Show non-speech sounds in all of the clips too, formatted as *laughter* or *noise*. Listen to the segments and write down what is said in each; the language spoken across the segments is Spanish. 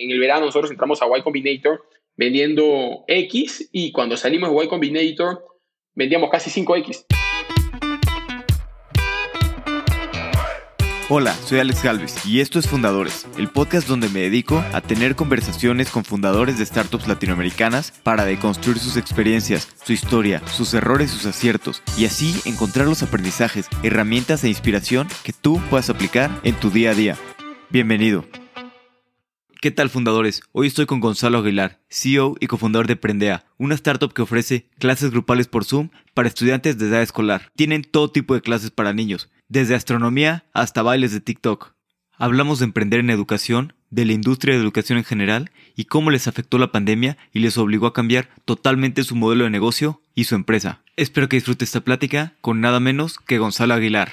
En el verano nosotros entramos a Y Combinator vendiendo X y cuando salimos de Y Combinator vendíamos casi 5X. Hola, soy Alex Galvez y esto es Fundadores, el podcast donde me dedico a tener conversaciones con fundadores de startups latinoamericanas para deconstruir sus experiencias, su historia, sus errores, sus aciertos y así encontrar los aprendizajes, herramientas e inspiración que tú puedas aplicar en tu día a día. Bienvenido. ¿Qué tal fundadores? Hoy estoy con Gonzalo Aguilar, CEO y cofundador de Prendea, una startup que ofrece clases grupales por Zoom para estudiantes de edad escolar. Tienen todo tipo de clases para niños, desde astronomía hasta bailes de TikTok. Hablamos de emprender en educación, de la industria de educación en general y cómo les afectó la pandemia y les obligó a cambiar totalmente su modelo de negocio y su empresa. Espero que disfrute esta plática con nada menos que Gonzalo Aguilar.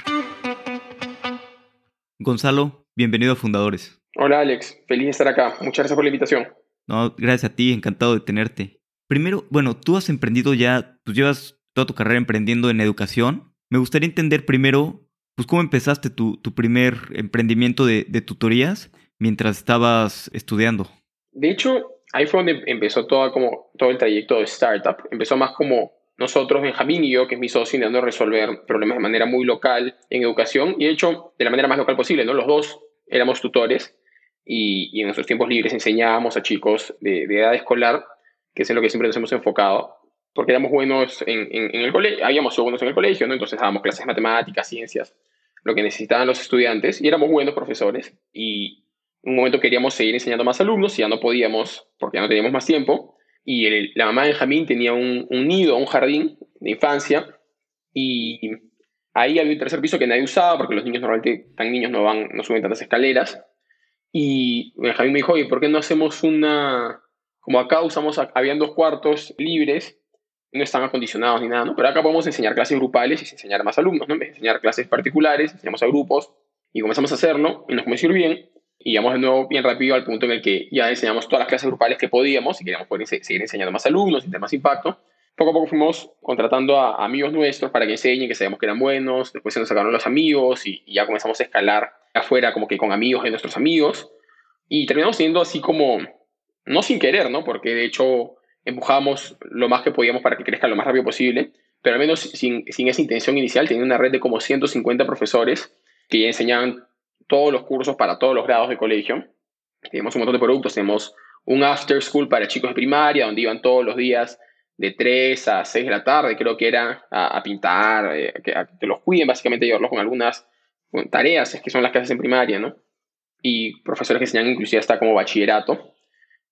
Gonzalo, bienvenido a Fundadores. Hola Alex, feliz de estar acá. Muchas gracias por la invitación. No, gracias a ti, encantado de tenerte. Primero, bueno, tú has emprendido ya, pues llevas toda tu carrera emprendiendo en educación. Me gustaría entender primero, pues cómo empezaste tu, tu primer emprendimiento de, de, tutorías mientras estabas estudiando. De hecho, ahí fue donde empezó todo, como, todo el trayecto de startup. Empezó más como nosotros, Benjamín y yo, que es mi socio, intentando resolver problemas de manera muy local en educación y de hecho de la manera más local posible, ¿no? Los dos éramos tutores y, en nuestros tiempos libres enseñábamos a chicos de, edad escolar, que es en lo que siempre nos hemos enfocado, porque éramos buenos en, el colegio, habíamos sido buenos en el colegio, ¿no? entonces dábamos clases de matemáticas, ciencias, lo que necesitaban los estudiantes, y éramos buenos profesores, y en un momento queríamos seguir enseñando más alumnos, y ya no podíamos, porque ya no teníamos más tiempo, y la mamá de Benjamín tenía un, un nido, un jardín de infancia, y ahí había un tercer piso que nadie usaba, porque los niños normalmente, tan niños, no, van, no suben tantas escaleras, y Benjamín me dijo, oye, ¿por qué no hacemos una... Como acá usamos, habían dos cuartos libres, no están acondicionados ni nada, ¿no? Pero acá podemos enseñar clases grupales y enseñar a más alumnos, ¿no? Enseñar clases particulares, enseñamos a grupos y comenzamos a hacerlo y nos comenzó a ir bien. Y llegamos de nuevo bien rápido al punto en el que ya enseñamos todas las clases grupales que podíamos y queríamos poder seguir enseñando a más alumnos y tener más impacto. Poco a poco fuimos contratando a amigos nuestros para que enseñen, que sabíamos que eran buenos. Después se nos sacaron los amigos y, y ya comenzamos a escalar afuera como que con amigos de nuestros amigos. Y terminamos siendo así como, no sin querer, ¿no? Porque de hecho empujamos lo más que podíamos para que crezca lo más rápido posible, pero al menos sin, sin esa intención inicial, tenía una red de como 150 profesores que ya enseñaban todos los cursos para todos los grados de colegio. Tenemos un montón de productos, tenemos un after school para chicos de primaria, donde iban todos los días de 3 a 6 de la tarde, creo que era a, pintar, eh, que, que, los cuiden, básicamente llevarlos con algunas tareas, es que son las clases en primaria, ¿no? Y profesores que enseñan inclusive hasta como bachillerato.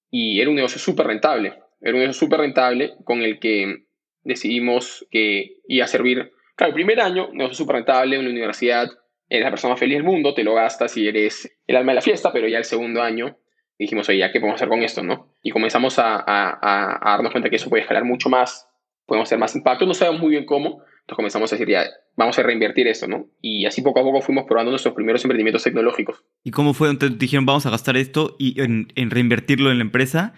Y era un negocio súper rentable, era un negocio súper rentable con el que decidimos que iba a servir, claro, el primer año, negocio súper rentable en la universidad, eres la persona más feliz del mundo, te lo gastas y eres el alma de la fiesta, pero ya el segundo año dijimos, oye, ¿ya qué podemos hacer con esto, no? Y comenzamos a, a, a darnos cuenta que eso puede escalar mucho más, podemos hacer más impacto, no sabemos muy bien cómo, entonces comenzamos a decir, ya, vamos a reinvertir esto, ¿no? Y así poco a poco fuimos probando nuestros primeros emprendimientos tecnológicos. ¿Y cómo fue? Entonces dijeron, vamos a gastar esto y en, en reinvertirlo en la empresa.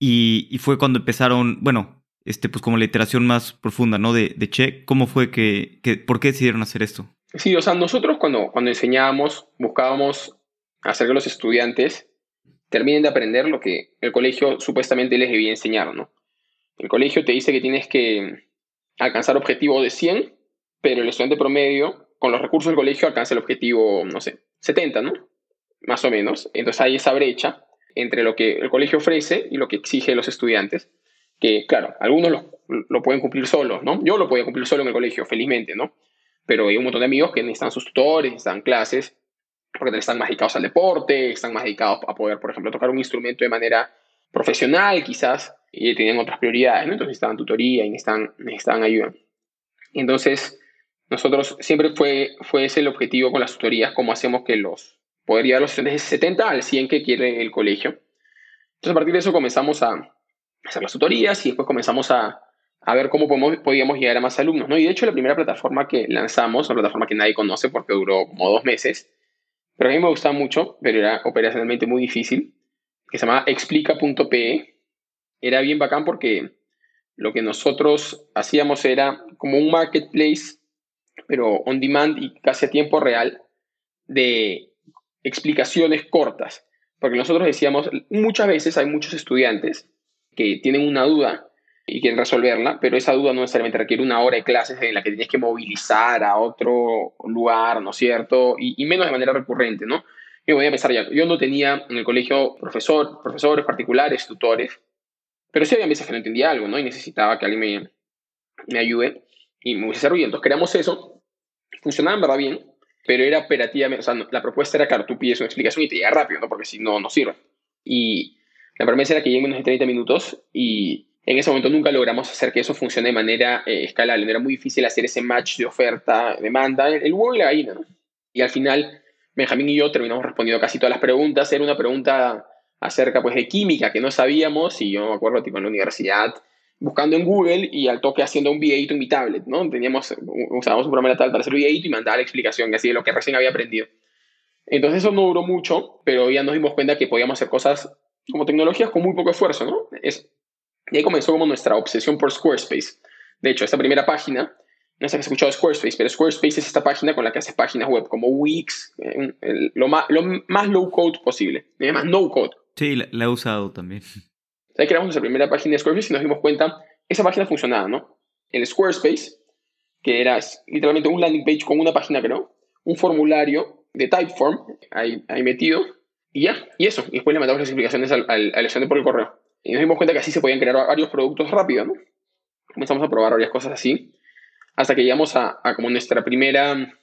Y, y, fue cuando empezaron, bueno, este, pues como la iteración más profunda, ¿no? De, de Che, ¿cómo fue que, que, por qué decidieron hacer esto? Sí, o sea, nosotros cuando, cuando enseñábamos, buscábamos hacer que los estudiantes terminen de aprender lo que el colegio supuestamente les debía enseñar, ¿no? El colegio te dice que tienes que alcanzar objetivo de 100, pero el estudiante promedio, con los recursos del colegio, alcanza el objetivo, no sé, 70, ¿no? Más o menos. Entonces hay esa brecha entre lo que el colegio ofrece y lo que exige los estudiantes, que claro, algunos lo, lo pueden cumplir solos, ¿no? Yo lo podía cumplir solo en el colegio, felizmente, ¿no? Pero hay un montón de amigos que necesitan sus tutores, necesitan clases, porque están más dedicados al deporte, están más dedicados a poder, por ejemplo, tocar un instrumento de manera profesional, quizás, y tenían otras prioridades. Entonces necesitaban tutoría y necesitaban, necesitaban ayuda. Entonces, nosotros siempre fue, fue ese el objetivo con las tutorías, cómo hacemos que los, poder llevar los estudiantes de 70 al 100 que quiere el colegio. Entonces, a partir de eso comenzamos a hacer las tutorías y después comenzamos a, a ver cómo podemos, podíamos llegar a más alumnos, ¿no? Y de hecho, la primera plataforma que lanzamos, una plataforma que nadie conoce porque duró como dos meses, pero a mí me gustaba mucho, pero era operacionalmente muy difícil, que se llama explica.pe, era bien bacán porque lo que nosotros hacíamos era como un marketplace, pero on demand y casi a tiempo real, de explicaciones cortas. Porque nosotros decíamos, muchas veces hay muchos estudiantes que tienen una duda y quieren resolverla, pero esa duda no necesariamente requiere una hora de clases en la que tienes que movilizar a otro lugar, ¿no es cierto? Y, menos de manera recurrente, ¿no? Yo voy a pensar ya, yo no tenía en el colegio profesor, profesores particulares, tutores, pero sí había veces que no entendía algo, ¿no? Y necesitaba que alguien me, me ayude y me hubiese servido. Entonces creamos eso, funcionaba en verdad bien, pero era operativamente, o sea, la propuesta era, claro, tú pides una explicación y te llega rápido, ¿no? Porque si no, no sirve. Y la promesa era que llegue menos de 30 minutos y en ese momento nunca logramos hacer que eso funcione de manera eh, escalable. Era muy difícil hacer ese match de oferta, demanda, el huevo y la gallina, ¿no? Y al final, Benjamín y yo terminamos respondiendo casi todas las preguntas. Era una pregunta acerca pues, de química que no sabíamos y yo me acuerdo tipo en la universidad buscando en Google y al toque haciendo un videito en mi tablet, ¿no? Teníamos, usábamos un programa de tablet para hacer y mandaba la explicación así de lo que recién había aprendido. Entonces eso no duró mucho, pero ya nos dimos cuenta que podíamos hacer cosas como tecnologías con muy poco esfuerzo, ¿no? Es, y ahí comenzó como nuestra obsesión por Squarespace. De hecho, esta primera página, no sé si has escuchado Squarespace, pero Squarespace es esta página con la que haces páginas web como Wix, eh, lo, más, lo más low code posible, más no code. Sí, la, he usado también. *laughs* Ahí creamos nuestra primera página de Squarespace y nos dimos cuenta, esa página funcionaba, ¿no? El Squarespace, que era literalmente un landing page con una página, creo, un formulario de Typeform ahí, ahí metido, y ya, y eso. Y después le mandamos las explicaciones al, al, al estudiante por el correo. Y nos dimos cuenta que así se podían crear varios productos rápido, ¿no? Comenzamos a probar varias cosas así, hasta que llegamos a, a como nuestra primera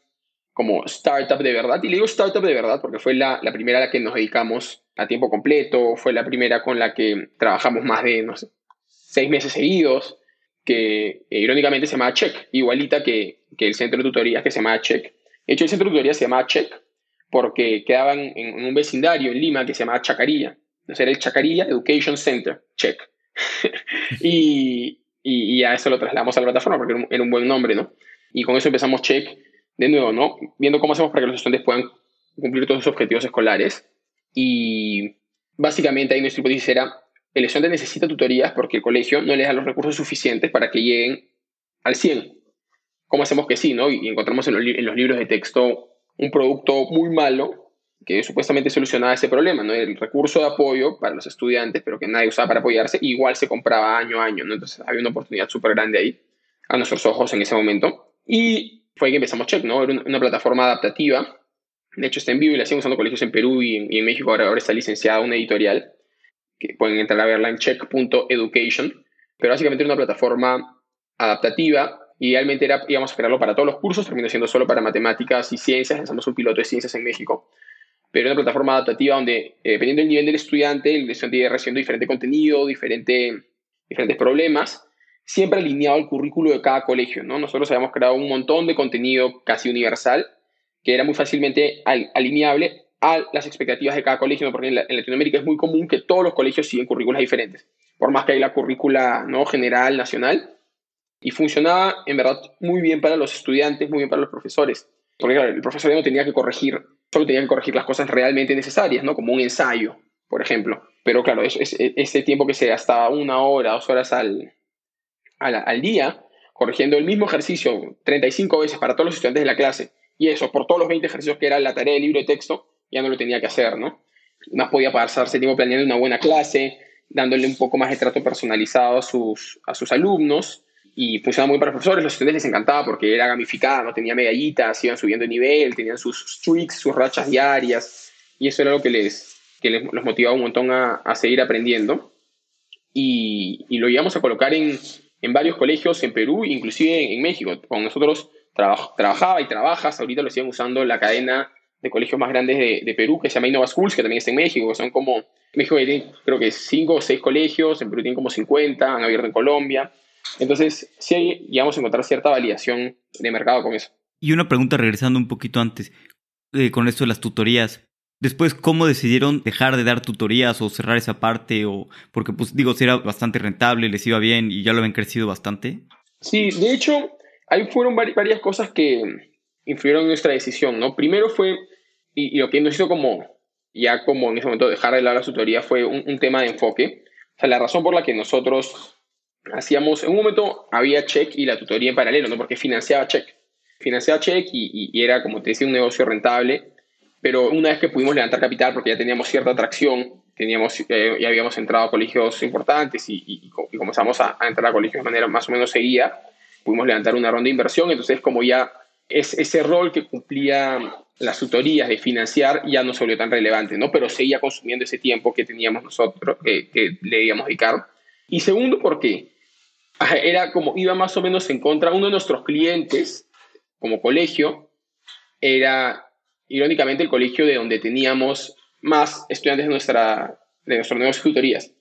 como startup de verdad. Y le digo startup de verdad porque fue la, la, primera a la que nos dedicamos a tiempo completo, fue la primera con la que trabajamos más de, no sé, seis meses seguidos, que eh, irónicamente se llama Check, igualita que, que, el centro de tutorías que se llama Check. De hecho, el centro de tutorías se llama Check porque quedaban en, un vecindario en Lima que se llama Chacarilla. Entonces era el Chacarilla Education Center, check. *laughs* y, y, a eso lo trasladamos a la plataforma porque era un, buen nombre, ¿no? Y con eso empezamos check, de nuevo, ¿no? Viendo cómo hacemos para que los estudiantes puedan cumplir todos sus objetivos escolares. Y básicamente ahí nuestra hipótesis era, el estudiante necesita tutorías porque el colegio no le da los recursos suficientes para que lleguen al 100. ¿Cómo hacemos que sí, no? Y encontramos en los, libros de texto un producto muy malo que supuestamente solucionaba ese problema, ¿no? El recurso de apoyo para los estudiantes, pero que nadie usaba para apoyarse, igual se compraba año a año. Entonces había una oportunidad súper grande ahí, a nuestros ojos en ese momento. Y fue que empezamos Check, ¿no? Era una plataforma adaptativa. De hecho, está en vivo y la siguen usando colegios en Perú y en, México. Ahora, ahora está licenciada una editorial, que pueden entrar a verla en check.education. Pero básicamente era una plataforma adaptativa. Idealmente era, íbamos a crearlo para todos los cursos, terminó siendo solo para matemáticas y ciencias. Lanzamos un piloto de ciencias en México pero una plataforma adaptativa donde, eh, dependiendo del nivel del estudiante, el estudiante irá recibiendo diferente contenido, diferente, diferentes problemas, siempre alineado al currículo de cada colegio. ¿no? Nosotros habíamos creado un montón de contenido casi universal que era muy fácilmente alineable a las expectativas de cada colegio, porque en, Latinoamérica es muy común que todos los colegios siguen currículas diferentes, por más que hay la currícula ¿no? general, nacional, y funcionaba en verdad muy bien para los estudiantes, muy bien para los profesores, porque el profesor no tenía que corregir solo tenía que corregir las cosas realmente necesarias, ¿no? Como un ensayo, por ejemplo. Pero claro, es, ese tiempo que se gastaba una hora, dos horas al, al, día, corrigiendo el mismo ejercicio 35 veces para todos los estudiantes de la clase, y eso por todos los 20 ejercicios que era la tarea del libro de texto, ya no lo tenía que hacer, ¿no? Más podía pasarse tiempo planeando una buena clase, dándole un poco más de trato personalizado a sus, a sus alumnos, y funcionaba muy para los profesores, los estudiantes les encantaba porque era gamificada, no tenía medallitas, iban subiendo de nivel, tenían sus streaks, sus rachas diarias, y eso era lo que les, que les los motivaba un montón a, a seguir aprendiendo. Y, lo íbamos a colocar en, en, varios colegios en Perú, inclusive en, México. Con nosotros trabajaba y trabajas, ahorita lo siguen usando la cadena de colegios más grandes de, de, Perú, que se llama Innova Schools, que también está en México, que son como, México tiene creo que 5 o 6 colegios, en Perú tienen como 50, han abierto en Colombia. Entonces, sí llegamos a encontrar cierta validación de mercado con eso. Y una pregunta regresando un poquito antes, eh, con esto de las tutorías. Después, ¿cómo decidieron dejar de dar tutorías o cerrar esa parte? O, porque, pues, digo, si era bastante rentable, les iba bien y ya lo habían crecido bastante. Sí, de hecho, ahí fueron varias cosas que influyeron en nuestra decisión, ¿no? Primero fue, y, lo que nos hizo como, ya como en ese momento dejar de lado la tutoría fue un, tema de enfoque. O sea, la razón por la que nosotros hacíamos, en un momento había Check y la tutoría en paralelo, ¿no? Porque financiaba Check. Financiaba Check y, y, era, como te decía, un negocio rentable. pero una vez que pudimos levantar capital, porque ya teníamos cierta atracción, teníamos, eh, ya habíamos entrado a colegios importantes y, comenzamos a, entrar a colegios de manera más o menos seguida, pudimos levantar una ronda de inversión, entonces como ya es, ese rol que cumplía las tutorías de financiar ya no se volvió tan relevante, ¿no? Pero seguía consumiendo ese tiempo que teníamos nosotros, que, que le debíamos dedicar. Y segundo, porque era como iba más o menos en contra, uno de nuestros clientes, como colegio, era irónicamente el colegio de donde teníamos más estudiantes de, nuestra, de nuestros negocios de tutorías.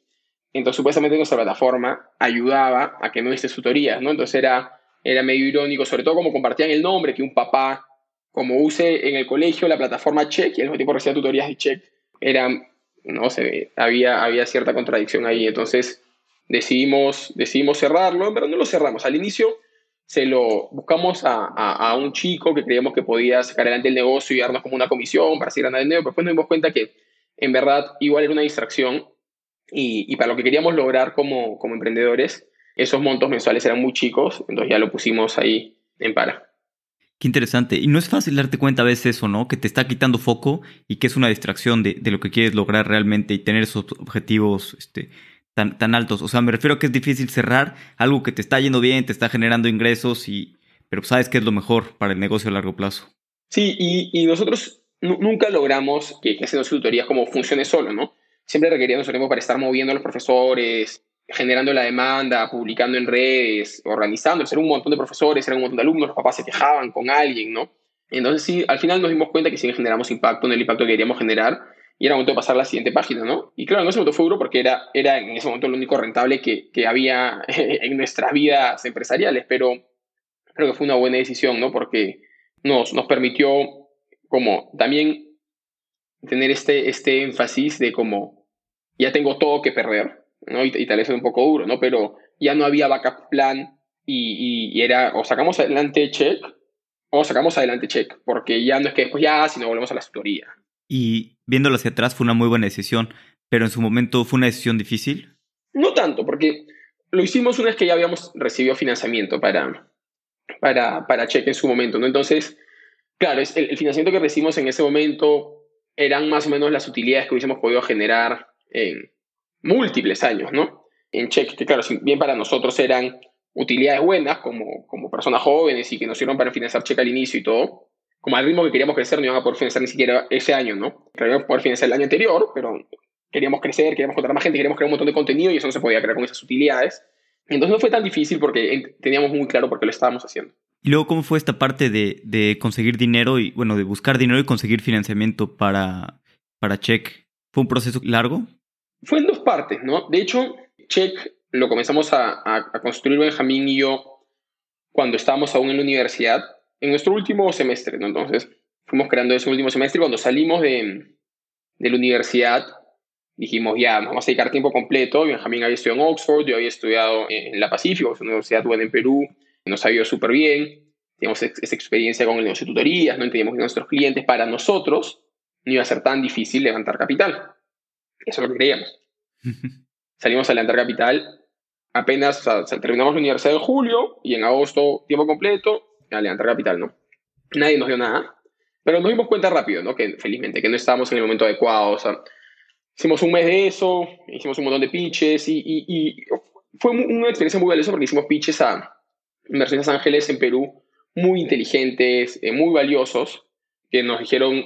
Entonces, supuestamente nuestra plataforma ayudaba a que no esté tutorías, ¿no? Entonces era, era medio irónico, sobre todo como compartían el nombre, que un papá, como use en el colegio la plataforma Check y al mismo tiempo recibía tutorías de Check, era, no sé, había, había cierta contradicción ahí. Entonces decidimos, decidimos cerrarlo, pero no lo cerramos. Al inicio se lo buscamos a, a, un chico que creíamos que podía sacar adelante el negocio y darnos como una comisión para seguir ganando dinero, pero después nos dimos cuenta que en verdad igual era una distracción y, y para lo que queríamos lograr como, como emprendedores, esos montos mensuales eran muy chicos, entonces ya lo pusimos ahí en para. Qué interesante. Y no es fácil darte cuenta a veces eso, ¿no? Que te está quitando foco y que es una distracción de, de lo que quieres lograr realmente y tener esos objetivos este, tan, altos. O sea, me refiero a que es difícil cerrar algo que te está yendo bien, te está generando ingresos, y, pero sabes que es lo mejor para el negocio a largo plazo. Sí, y, nosotros nunca logramos que, que haciendo tutorías como funcione solo, ¿no? Siempre requeríamos para estar moviendo a los profesores, generando la demanda, publicando en redes, organizando, Era un montón de profesores, eran un montón de alumnos, los papás se quejaban con alguien, ¿no? Entonces sí, al final nos dimos cuenta que sí generamos impacto en el impacto que queríamos generar y era momento de pasar a la siguiente página, ¿no? Y claro, en ese momento fue duro porque era, era en ese momento lo único rentable que, que había *laughs* en nuestras vidas empresariales, pero creo que fue una buena decisión, ¿no? Porque nos, nos permitió como también tener este, este énfasis de como ya tengo todo que perder, ¿no? Y, tal vez es un poco duro, ¿no? Pero ya no había backup plan y, y, era o sacamos adelante check o sacamos adelante check, porque ya no es que después ya, sino volvemos a la tutoría. Y viéndolo hacia atrás fue una muy buena decisión, pero en su momento fue una decisión difícil. No tanto, porque lo hicimos una vez que ya habíamos recibido financiamiento para, para, para Cheque en su momento, ¿no? Entonces, claro, es el, financiamiento que recibimos en ese momento eran más o menos las utilidades que hubiésemos podido generar en múltiples años, ¿no? En Cheque, que claro, bien para nosotros eran utilidades buenas como, como personas jóvenes y que nos sirvieron para financiar Cheque al inicio y todo, como al ritmo que queríamos crecer, no íbamos a poder financiar ni siquiera ese año, ¿no? Queríamos poder financiar el año anterior, pero queríamos crecer, queríamos contratar más gente, queríamos crear un montón de contenido y eso no se podía crear con esas utilidades. Entonces no fue tan difícil porque teníamos muy claro por qué lo estábamos haciendo. Y luego, ¿cómo fue esta parte de, de conseguir dinero y, bueno, de buscar dinero y conseguir financiamiento para, para Check? ¿Fue un proceso largo? Fue en dos partes, ¿no? De hecho, Check lo comenzamos a, a, a construir Benjamín y yo cuando estábamos aún en la universidad en nuestro último semestre, ¿no? Entonces, fuimos creando ese último semestre y cuando salimos de, de la universidad, dijimos, ya, nos vamos a dedicar tiempo completo. Benjamín había estudiado en Oxford, yo había estudiado en la Pacífico, es una universidad buena en Perú, nos ha ido súper bien. Teníamos esa experiencia con el negocio de tutorías, no entendíamos que nuestros clientes, para nosotros, no iba a ser tan difícil levantar capital. Eso es lo que creíamos. Salimos a levantar capital apenas, o sea, terminamos la universidad en julio y en agosto tiempo completo, a levantar capital, ¿no? Nadie nos dio nada, pero nos dimos cuenta rápido, ¿no? Que felizmente, que no estábamos en el momento adecuado, o sea, hicimos un mes de eso, hicimos un montón de pitches y, y, fue una experiencia muy valiosa porque hicimos pitches a inversiones ángeles en Perú muy inteligentes, eh, muy valiosos, que nos dijeron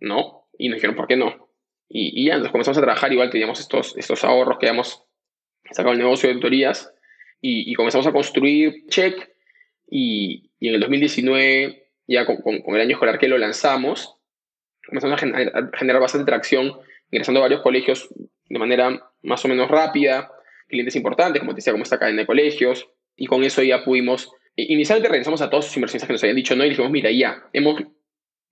no y nos dijeron por qué no. Y, y ya nos comenzamos a trabajar, igual teníamos estos, estos ahorros que habíamos sacado el negocio de tutorías y, y comenzamos a construir check y, y en el 2019, ya con, con, el año escolar que lo lanzamos, comenzamos a, generar bastante tracción, ingresando a varios colegios de manera más o menos rápida, clientes importantes, como te decía, como esta cadena de colegios, y con eso ya pudimos, inicialmente regresamos a todos sus inversionistas que nos habían dicho no, y dijimos, mira, ya, hemos,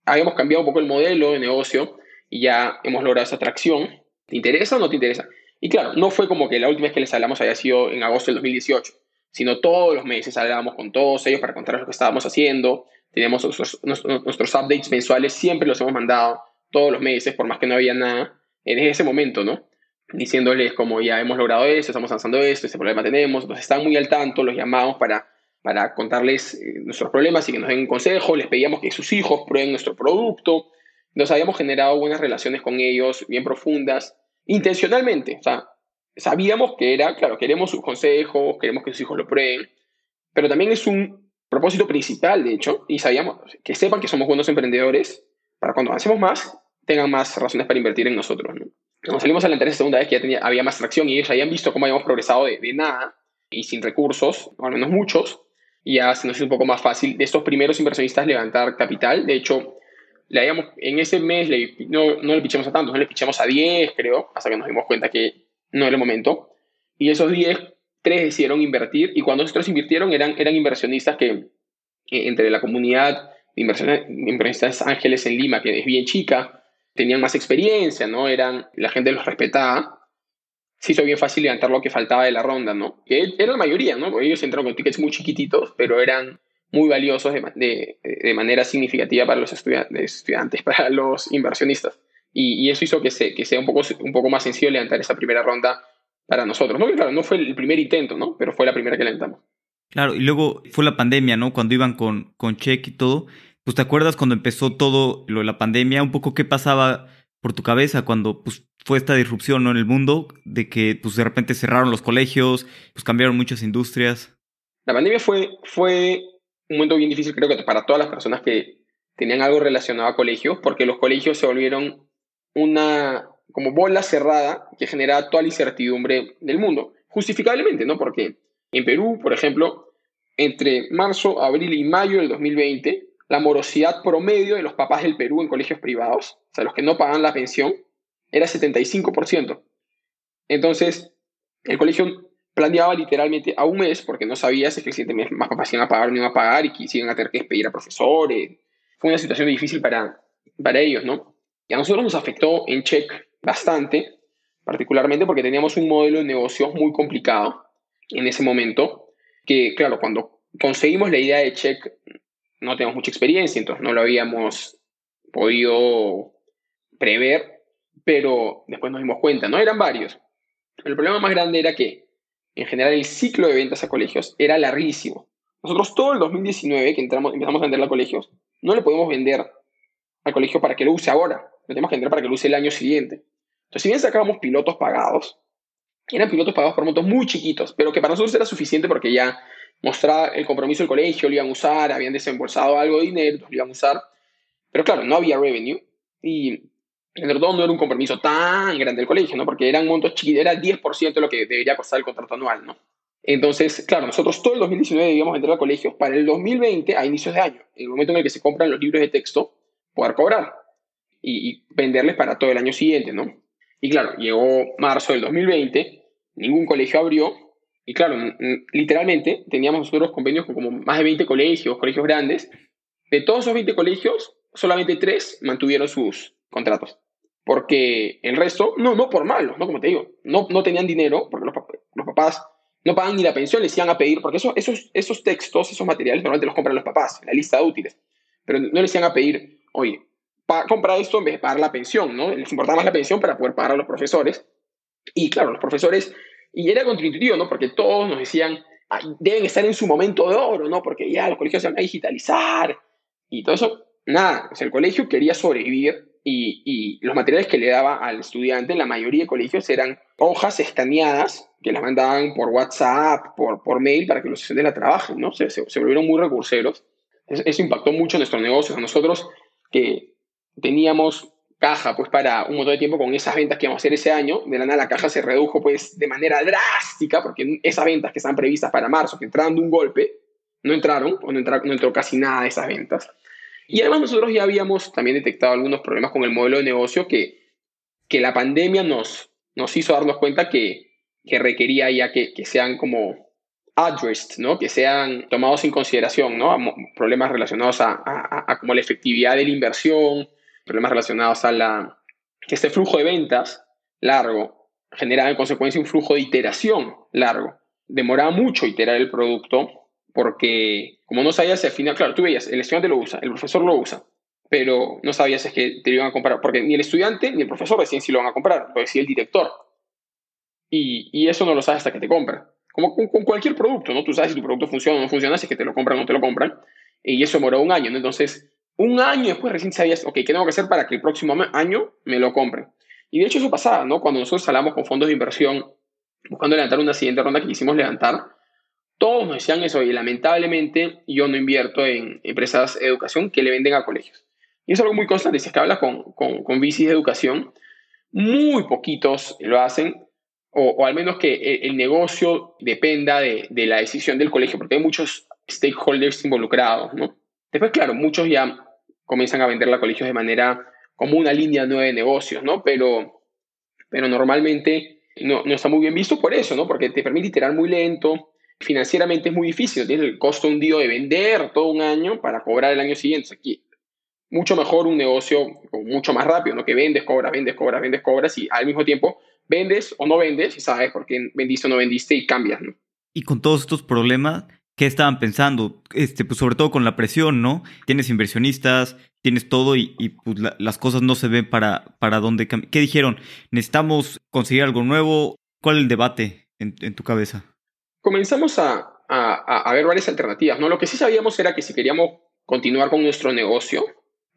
habíamos cambiado un poco el modelo de negocio y ya hemos logrado esa atracción. ¿Te interesa o no te interesa? Y claro, no fue como que la última vez que les hablamos haya sido en agosto del 2018 sino todos los meses hablábamos con todos ellos para contarles lo que estábamos haciendo. Teníamos nuestros, updates mensuales, siempre los hemos mandado todos los meses, por más que no había nada en ese momento, ¿no? Diciéndoles como ya hemos logrado esto, estamos avanzando esto, este problema tenemos, entonces están muy al tanto, los llamamos para, para contarles eh, nuestros problemas y que nos den un consejo, les pedíamos que sus hijos prueben nuestro producto, Nos habíamos generado buenas relaciones con ellos, bien profundas, intencionalmente. O sea, sabíamos que era, claro, queremos sus consejos, queremos que sus hijos lo prueben, pero también es un propósito principal, de hecho, y sabíamos que sepan que somos buenos emprendedores para cuando avancemos más, tengan más razones para invertir en nosotros. ¿no? Cuando salimos a la segunda vez que ya tenía, había más tracción y ellos habían visto cómo habíamos progresado de, de nada y sin recursos, o al menos muchos, y ya se nos hizo un poco más fácil de estos primeros inversionistas levantar capital. De hecho, le en ese mes le, no, no le pichamos a tantos, no le pichamos a 10, creo, hasta que nos dimos cuenta que no era el momento. Y esos 10, 3 decidieron invertir, y cuando nosotros invirtieron eran, eran inversionistas que, entre la comunidad de inversionistas ángeles en Lima, que es bien chica, tenían más experiencia, ¿no? Eran, la gente los respetaba se hizo bien fácil levantar lo que faltaba de la ronda, ¿no? Que era la mayoría, ¿no? Porque ellos entraron con tickets muy chiquititos, pero eran muy valiosos de, de, manera significativa para los estudiantes, *laughs* para los inversionistas. Y, y, eso hizo que, se, que sea un poco, un poco más sencillo levantar esa primera ronda para nosotros. ¿no? claro, no fue el primer intento, ¿no? Pero fue la primera que levantamos. Claro, y luego fue la pandemia, ¿no? Cuando iban con, con Check y todo. Pues te acuerdas cuando empezó todo lo de la pandemia, un poco qué pasaba por tu cabeza cuando pues, fue esta disrupción ¿no? en el mundo, de que pues, de repente cerraron los colegios, pues cambiaron muchas industrias. La pandemia fue, fue un momento bien difícil, creo que para todas las personas que tenían algo relacionado a colegios, porque los colegios se volvieron una como bola cerrada que generaba toda la incertidumbre del mundo, justificablemente, ¿no? Porque en Perú, por ejemplo, entre marzo, abril y mayo del 2020, la morosidad promedio de los papás del Perú en colegios privados, o sea, los que no pagan la pensión, era 75%. Entonces, el colegio planeaba literalmente a un mes, porque no sabía si el siguiente mes más papás iban a pagar o no iban a pagar y que iban a tener que despedir a profesores. Fue una situación difícil para, para ellos, ¿no? Y a nosotros nos afectó en Check bastante, particularmente porque teníamos un modelo de negocio muy complicado en ese momento, que claro, cuando conseguimos la idea de Check, no teníamos mucha experiencia, entonces no lo habíamos podido prever pero después nos dimos cuenta, ¿no? Eran varios. El problema más grande era que, en general, el ciclo de ventas a colegios era larguísimo. Nosotros todo el 2019 que entramos, empezamos a vender a colegios, no le podemos vender al colegio para que lo use ahora, lo tenemos que vender para que lo use el año siguiente. Entonces, si bien sacábamos pilotos pagados, eran pilotos pagados por montos muy chiquitos, pero que para nosotros era suficiente porque ya mostraba el compromiso del colegio, lo iban a usar, habían desembolsado algo de dinero, lo iban a usar. Pero claro, no había revenue y en verdad no era un compromiso tan grande del colegio, ¿no? Porque eran montos chiquitos, era 10% de lo que debería costar el contrato anual, ¿no? Entonces, claro, nosotros todo el 2019 debíamos entrar a colegios para el 2020, a inicios de año, en el momento en el que se compran los libros de texto, poder cobrar y, venderles para todo el año siguiente, ¿no? Y claro, llegó marzo del 2020, ningún colegio abrió, y claro, literalmente teníamos nosotros convenios con como más de 20 colegios, colegios grandes. De todos esos 20 colegios, solamente 3 mantuvieron sus contratos porque el resto, no, no por malos, ¿no? Como te digo, no, no tenían dinero, porque los, los papás no pagan ni la pensión, les iban a pedir, porque eso, esos, esos textos, esos materiales, normalmente los compran los papás, la lista de útiles, pero no les iban a pedir, oye, compra esto en vez de pagar la pensión, ¿no? Les importaba más la pensión para poder pagar a los profesores, y claro, los profesores, y era contraintuitivo, ¿no? Porque todos nos decían, deben estar en su momento de oro, ¿no? Porque ya los colegios se van a digitalizar, y todo eso, nada, o sea, el colegio quería sobrevivir y, los materiales que le daba al estudiante en la mayoría de colegios eran hojas escaneadas que las mandaban por WhatsApp, por, por mail, para que los estudiantes la trabajen, ¿no? Se, volvieron muy recurseros. Eso, impactó mucho en nuestros negocios. A nosotros que teníamos caja pues para un montón de tiempo con esas ventas que íbamos a hacer ese año, de la nada la caja se redujo pues de manera drástica porque esas ventas que estaban previstas para marzo, que entraron de un golpe, no entraron o no, no entró casi nada de esas ventas. Y además nosotros ya habíamos también detectado algunos problemas con el modelo de negocio que, que la pandemia nos, nos hizo darnos cuenta que, que requería ya que, que, sean como addressed, ¿no? que sean tomados en consideración, ¿no? problemas relacionados a, a, a, como la efectividad de la inversión, problemas relacionados a la, que este flujo de ventas largo generaba en consecuencia un flujo de iteración largo. Demoraba mucho iterar el producto porque como no sabías si al final, claro, tú veías, el estudiante lo usa, el profesor lo usa, pero no sabías si es que te lo iban a comprar, porque ni el estudiante ni el profesor decían si lo van a comprar, lo decía el director. Y, y eso no lo sabes hasta que te compran. Como con, cualquier producto, ¿no? Tú sabes si tu producto funciona o no funciona, si es que te lo compran o no te lo compran. Y eso demoró un año, ¿no? Entonces, un año después recién sabías, ok, ¿qué tengo que hacer para que el próximo año me lo compren? Y de hecho eso pasaba, ¿no? Cuando nosotros hablamos con fondos de inversión buscando levantar una siguiente ronda que quisimos levantar, todos nos decían eso y lamentablemente yo no invierto en empresas de educación que le venden a colegios. Y es algo muy constante, si es que hablas con, con, VCs de educación, muy poquitos lo hacen, o, al menos que el, negocio dependa de, de, la decisión del colegio, porque hay muchos stakeholders involucrados, ¿no? Después, claro, muchos ya comienzan a vender a colegios de manera como una línea nueva de negocios, ¿no? Pero, pero normalmente no, no está muy bien visto por eso, ¿no? Porque te permite iterar muy lento, financieramente es muy difícil, tienes el costo hundido de vender todo un año para cobrar el año siguiente. Aquí, mucho mejor un negocio mucho más rápido, ¿no? Que vendes, cobras, vendes, cobras, vendes, cobras y al mismo tiempo vendes o no vendes y sabes por qué vendiste o no vendiste y cambias, ¿no? Y con todos estos problemas, ¿qué estaban pensando? Este, pues sobre todo con la presión, ¿no? Tienes inversionistas, tienes todo y, pues las cosas no se ven para, para dónde ¿Qué dijeron? ¿Necesitamos conseguir algo nuevo? ¿Cuál es el debate en, en tu cabeza? Comenzamos a, a, a, ver varias alternativas, ¿no? Lo que sí sabíamos era que si queríamos continuar con nuestro negocio,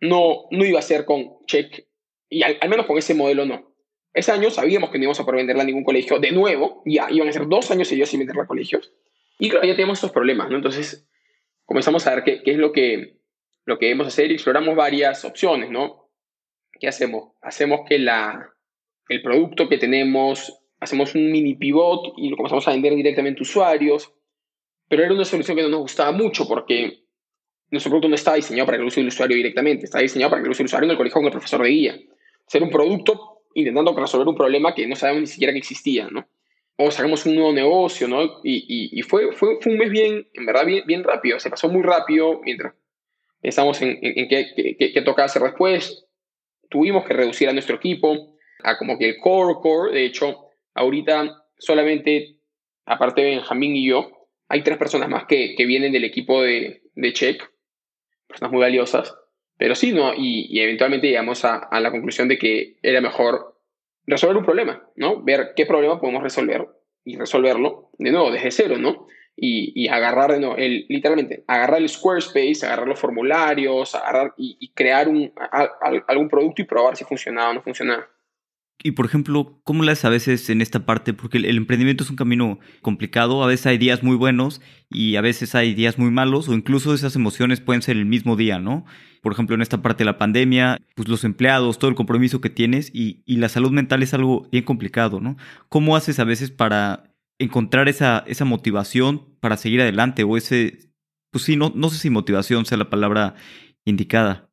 no, no iba a ser con check, y al, menos con ese modelo no. Ese año sabíamos que no íbamos a poder venderla a ningún colegio de nuevo, ya iban a ser dos años seguidos sin venderla a colegios. Y claro, ya teníamos estos problemas, ¿no? Entonces comenzamos a ver qué, qué es lo que, lo que debemos hacer y exploramos varias opciones, ¿no? ¿Qué hacemos? Hacemos que la, el producto que tenemos, hacemos un mini pivot y lo comenzamos a vender directamente a usuarios, pero era una solución que no nos gustaba mucho porque nuestro producto no estaba diseñado para que lo use el usuario directamente, estaba diseñado para que lo use el usuario en el colegio con el profesor de guía. Ser un producto intentando resolver un problema que no sabemos ni siquiera que existía, ¿no? O sacamos un nuevo negocio, ¿no? Y, y, fue, fue, fue, un mes bien, en verdad, bien, bien rápido, se pasó muy rápido mientras pensamos en, en, qué, qué, qué hacer después. Tuvimos que reducir a nuestro equipo a como que el core core. De hecho, ahorita solamente, aparte de Benjamín y yo, hay tres personas más que, que vienen del equipo de, de Check, personas muy valiosas. Pero sí, ¿no? Y, y eventualmente llegamos a, a, la conclusión de que era mejor resolver un problema, ¿no? Ver qué problema podemos resolver y resolverlo de nuevo, desde cero, ¿no? y, agarrar, no, el, literalmente, agarrar el Squarespace, agarrar los formularios, agarrar y, crear un, algún producto y probar si funcionaba o no funcionaba. Y por ejemplo, ¿cómo haces a veces en esta parte? Porque el, emprendimiento es un camino complicado, a veces hay días muy buenos y a veces hay días muy malos o incluso esas emociones pueden ser el mismo día, ¿no? Por ejemplo, en esta parte de la pandemia, pues los empleados, todo el compromiso que tienes y, y la salud mental es algo bien complicado, ¿no? ¿Cómo haces a veces para encontrar esa, esa motivación para seguir adelante o ese, pues sí, no, no sé si motivación sea la palabra indicada.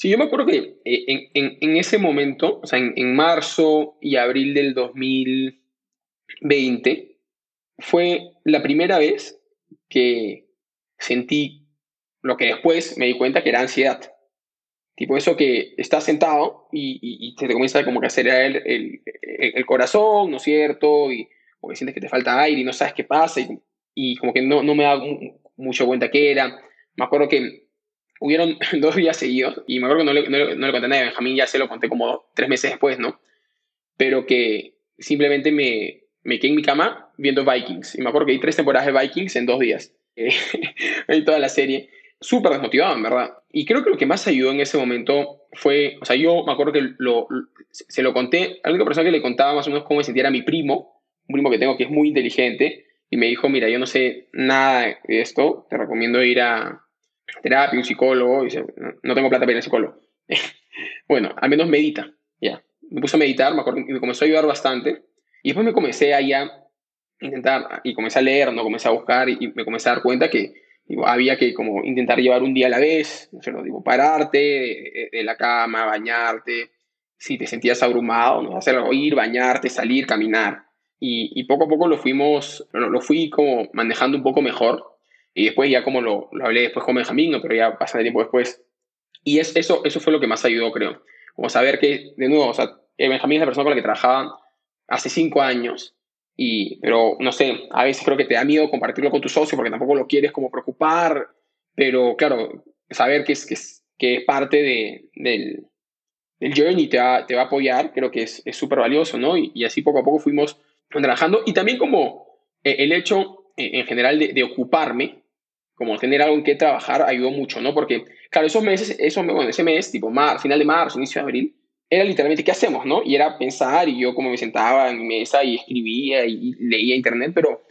Sí, yo me acuerdo que eh, en, en, en ese momento, o sea, en, en, marzo y abril del 2020, fue la primera vez que sentí lo que después me di cuenta que era ansiedad. Tipo eso que estás sentado y, y, y te comienza como que a acelerar el, el, el, corazón, ¿no es cierto? Y, porque sientes que te falta aire y no sabes qué pasa y, y como que no, no me da mucho cuenta qué era. Me acuerdo que hubieron *laughs* dos días seguidos y me acuerdo que no le, no, no le conté a nadie Benjamín, ya se lo conté como tres meses después, ¿no? Pero que simplemente me, me quedé en mi cama viendo Vikings. Y me acuerdo que hay tres temporadas de Vikings en dos días. *laughs* en toda la serie. Súper desmotivado, en verdad. Y creo que lo que más ayudó en ese momento fue, o sea, yo me acuerdo que lo, se lo conté, a la única persona que le contaba más o menos cómo me sentía era mi primo, un primo que tengo que es muy inteligente, y me dijo, mira, yo no sé nada de esto, te recomiendo ir a terapia, un psicólogo, y no tengo plata para ir al psicólogo. *laughs* bueno, al menos medita, ya. Me puse a meditar, me acuerdo, y me comenzó a ayudar bastante, y después me comencé a intentar, y comencé a leer, no comencé a buscar, y, me comencé a dar cuenta que había que como intentar llevar un día a la vez, ¿no? digo, pararte de, la cama, bañarte, si te sentías abrumado, ¿no? hacerlo, ir, bañarte, salir, caminar y, poco a poco lo fuimos, lo fui como manejando un poco mejor y después ya como lo, lo hablé después con Benjamín, pero ya bastante tiempo después. Y es, eso, eso fue lo que más ayudó, creo. Como saber que, de nuevo, o sea, Benjamín es la persona con la que trabajaba hace cinco años, y, pero no sé, a veces creo que te da miedo compartirlo con tu socio porque tampoco lo quieres como preocupar, pero claro, saber que es, que es, que es parte de, del, del journey te va, te va a apoyar, creo que es súper valioso, ¿no? Y, y así poco a poco fuimos trabajando y también como eh, el hecho en general de, de, ocuparme, como tener algo en que trabajar ayudó mucho, ¿no? Porque claro, esos meses, esos, bueno, ese mes, tipo mar, final de marzo, inicio de abril, era literalmente qué hacemos, ¿no? Y era pensar y yo como me sentaba en mi mesa y escribía y leía internet, pero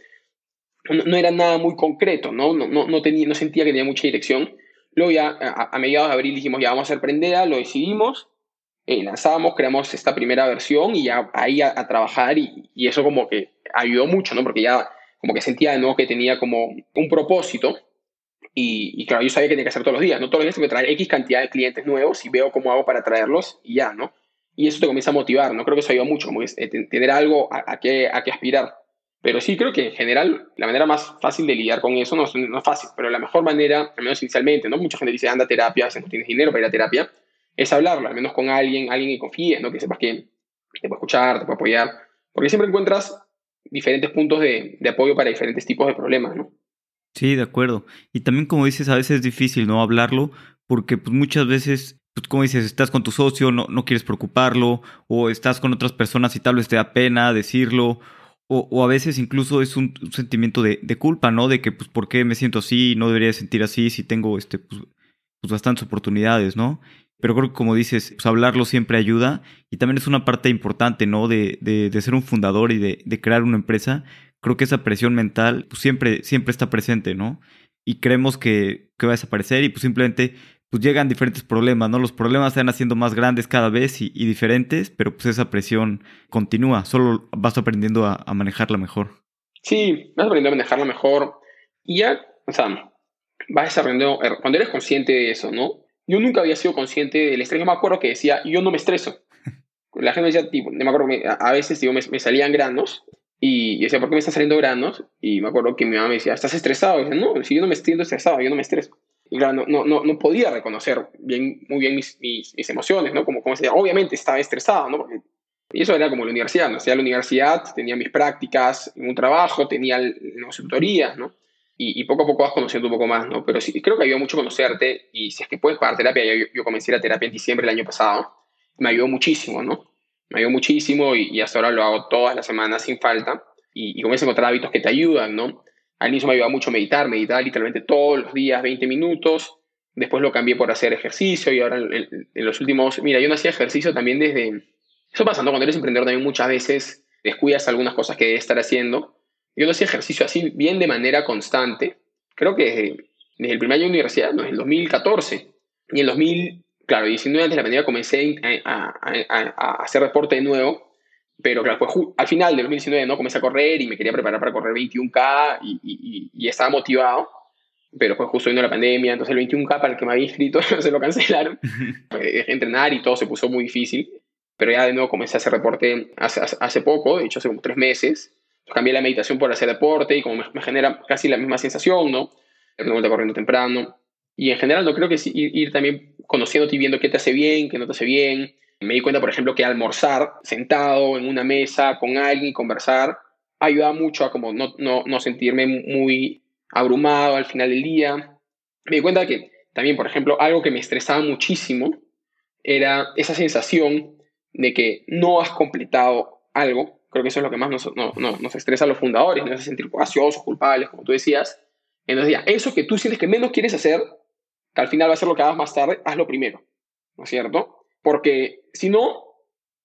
no, era nada muy concreto, ¿no? No, no, no, tenía, no sentía que tenía mucha dirección. Luego ya a, mediados de abril dijimos, ya vamos a hacer Prendea, lo decidimos, eh, lanzamos, creamos esta primera versión y ya ahí a, trabajar y, y, eso como que ayudó mucho, ¿no? Porque ya como que sentía de nuevo que tenía como un propósito y, claro, yo sabía que tenía que hacer todos los días, ¿no? Todos los días tengo que traer X cantidad de clientes nuevos y veo cómo hago para traerlos y ya, ¿no? Y eso te comienza a motivar, ¿no? Creo que eso ayuda mucho, como eh, tener algo a, a, qué, a qué aspirar. Pero sí creo que en general la manera más fácil de lidiar con eso no, no es fácil, pero la mejor manera, al menos inicialmente, ¿no? Mucha gente dice anda a terapia, si no tienes dinero para ir a terapia, es hablarlo, al menos con alguien, alguien que confíe, ¿no? Que sepas que te puede escuchar, te puede apoyar, porque siempre encuentras diferentes puntos de, apoyo para diferentes tipos de problemas, ¿no? Sí, de acuerdo. Y también como dices, a veces es difícil, ¿no? Hablarlo, porque pues muchas veces pues, como dices, estás con tu socio, no, no quieres preocuparlo, o estás con otras personas y tal vez te da pena decirlo, o, a veces incluso es un, sentimiento de, culpa, ¿no? De que, pues, ¿por qué me siento así? No debería sentir así si tengo, este, pues, pues, bastantes oportunidades, ¿no? Pero creo que, como dices, pues, hablarlo siempre ayuda y también es una parte importante, ¿no? De, de, ser un fundador y de, crear una empresa. Creo que esa presión mental, pues, siempre, siempre está presente, ¿no? Y creemos que, que va a desaparecer y, pues, simplemente pues llegan diferentes problemas, ¿no? Los problemas se van haciendo más grandes cada vez y, diferentes, pero pues esa presión continúa, solo vas aprendiendo a, manejarla mejor. Sí, vas aprendiendo a manejarla mejor y ya, o sea, vas desarrollando, er, cuando eres consciente de eso, ¿no? Yo nunca había sido consciente del estrés, yo me acuerdo que decía, yo no me estreso. *laughs* La gente decía, tipo, me acuerdo que a veces, digo, me, salían granos y decía, ¿por qué me están saliendo granos? Y me acuerdo que mi mamá me decía, ¿estás estresado? Y yo, no, si yo no me estoy estresado, yo no me estreso. Y claro, no, no, no podía reconocer bien, muy bien mis, mis, emociones, ¿no? Como, como decía, obviamente estaba estresado, ¿no? Porque, y eso era como la universidad, ¿no? O sea, la universidad tenía mis prácticas, un trabajo, tenía las tutorías, ¿no? Y, poco a poco vas conociendo un poco más, ¿no? Pero sí, creo que ayudó mucho conocerte y si es que puedes pagar terapia, yo, yo comencé la terapia en diciembre del año pasado, me ayudó muchísimo, ¿no? Me ayudó muchísimo y, y hasta ahora lo hago todas las semanas sin falta y, y a encontrar hábitos que te ayudan, ¿no? Al inicio me ayudaba mucho meditar, meditar literalmente todos los días, 20 minutos. Después lo cambié por hacer ejercicio y ahora en, los últimos... Mira, yo no hacía ejercicio también desde... Eso pasa, ¿no? Cuando eres emprendedor también muchas veces descuidas algunas cosas que debes estar haciendo. Yo no hacía ejercicio así bien de manera constante. Creo que desde, el primer año de universidad, no, en el 2014. Y en el 2000, claro, 19 antes de la pandemia comencé a, a hacer deporte de nuevo pero claro, pues al final del 2019 ¿no? comencé a correr y me quería preparar para correr 21K y, y, y estaba motivado, pero fue justo vino la pandemia, entonces el 21K para el que me había inscrito *laughs* se lo cancelaron, *laughs* dejé de entrenar y todo se puso muy difícil, pero ya de nuevo comencé a hacer deporte hace, hace poco, de hecho hace como tres meses, cambié la meditación por hacer deporte y como me, genera casi la misma sensación, ¿no? De vuelta corriendo temprano. Y en general no creo que ir, ir también conociéndote y viendo qué te hace bien, qué no te hace bien, me di cuenta, por ejemplo, que almorzar sentado en una mesa con alguien y conversar ayuda mucho a como no, no, no sentirme muy abrumado al final del día. Me di cuenta que también, por ejemplo, algo que me estresaba muchísimo era esa sensación de que no has completado algo. Creo que eso es lo que más nos, no, nos estresa a los fundadores, nos hace sentir ansiosos, culpables, como tú decías. Entonces, ya, eso que tú sientes que menos quieres hacer, que al final va a ser lo que hagas más tarde, hazlo primero, ¿no es cierto? Porque si no,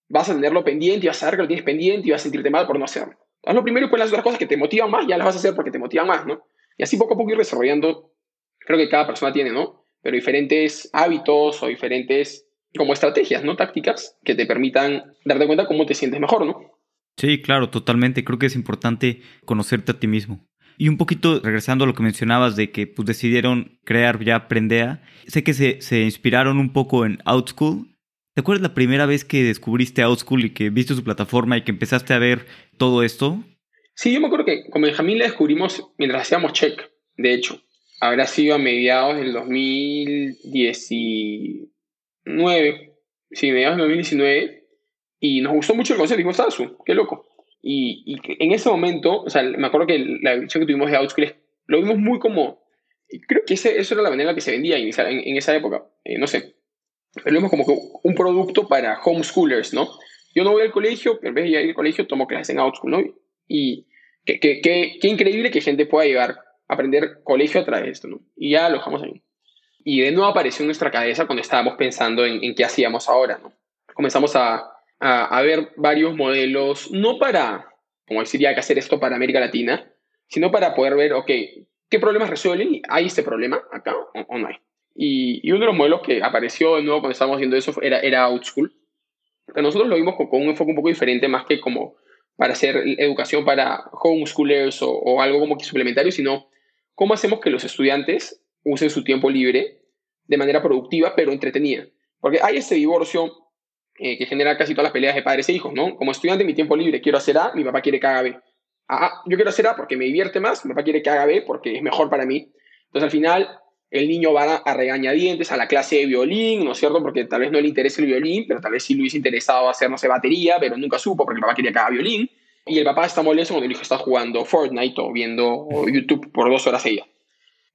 vas a tenerlo pendiente y vas a saber que lo tienes pendiente y vas a sentirte mal por no hacerlo. Haz lo primero y pues las otras cosas que te motivan más, ya las vas a hacer porque te motivan más, ¿no? Y así poco a poco ir desarrollando, creo que cada persona tiene, ¿no? Pero diferentes hábitos o diferentes como estrategias, ¿no? Tácticas que te permitan darte cuenta cómo te sientes mejor, ¿no? Sí, claro, totalmente. Creo que es importante conocerte a ti mismo. Y un poquito regresando a lo que mencionabas de que pues, decidieron crear ya Prendea, sé que se, se inspiraron un poco en Outschool ¿Te acuerdas la primera vez que descubriste Outschool y que viste su plataforma y que empezaste a ver todo esto? Sí, yo me acuerdo que con Benjamín la descubrimos mientras hacíamos check, de hecho. Habrá sido a mediados del 2019. Sí, mediados del 2019. Y nos gustó mucho el concepto. Dijimos, ah, su, qué loco. Y, y, en ese momento, o sea, me acuerdo que la edición que tuvimos de Outschool lo vimos muy como. Creo que ese, eso era la manera en la que se vendía en, en, esa época. Eh, no sé, lo vemos como un producto para homeschoolers, ¿no? Yo no voy al colegio, pero en vez de ir al colegio, tomo clases en Outschool, ¿no? Y qué, qué, qué, qué increíble que gente pueda llegar a aprender colegio a través de esto, ¿no? Y ya lo dejamos ahí. Y de nuevo apareció en nuestra cabeza cuando estábamos pensando en, en qué hacíamos ahora, ¿no? Comenzamos a, a, a, ver varios modelos, no para, como decir, hay que hacer esto para América Latina, sino para poder ver, ok, ¿qué problemas resuelven? ¿Hay este problema acá o, no hay? Y, y, uno de los modelos que apareció de nuevo cuando estábamos haciendo eso era, era OutSchool. Pero nosotros lo vimos con, con, un enfoque un poco diferente, más que como para hacer educación para homeschoolers o, o algo como que suplementario, sino cómo hacemos que los estudiantes usen su tiempo libre de manera productiva, pero entretenida. Porque hay este divorcio eh, que genera casi todas las peleas de padres e hijos, ¿no? Como estudiante, mi tiempo libre quiero hacer A, mi papá quiere que haga B. Ah, yo quiero hacer A porque me divierte más, mi papá quiere que haga B porque es mejor para mí. Entonces, al final, el niño va a regañadientes a la clase de violín, ¿no es cierto? Porque tal vez no le interese el violín, pero tal vez sí le hubiese interesado hacer, no sé, batería, pero nunca supo porque el papá quería que haga violín. Y el papá está molesto cuando el hijo está jugando Fortnite o viendo YouTube por dos horas seguidas.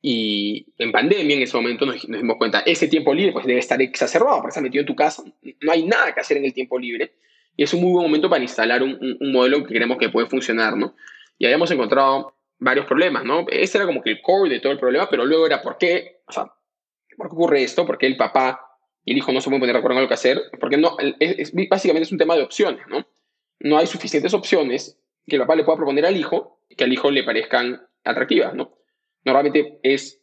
Y en pandemia, en ese momento, nos, nos, dimos cuenta, ese tiempo libre pues debe estar exacerbado, porque estás metido en tu casa, no hay nada que hacer en el tiempo libre. Y es un muy buen momento para instalar un, un, un modelo que creemos que puede funcionar, ¿no? Y habíamos encontrado varios problemas, ¿no? Ese era como que el core de todo el problema, pero luego era por qué, o sea, ¿por qué ocurre esto? ¿Por qué el papá y el hijo no se pueden poner de acuerdo en algo que hacer? Porque no, es, es, básicamente es un tema de opciones, ¿no? No hay suficientes opciones que el papá le pueda proponer al hijo que al hijo le parezcan atractivas, ¿no? Normalmente es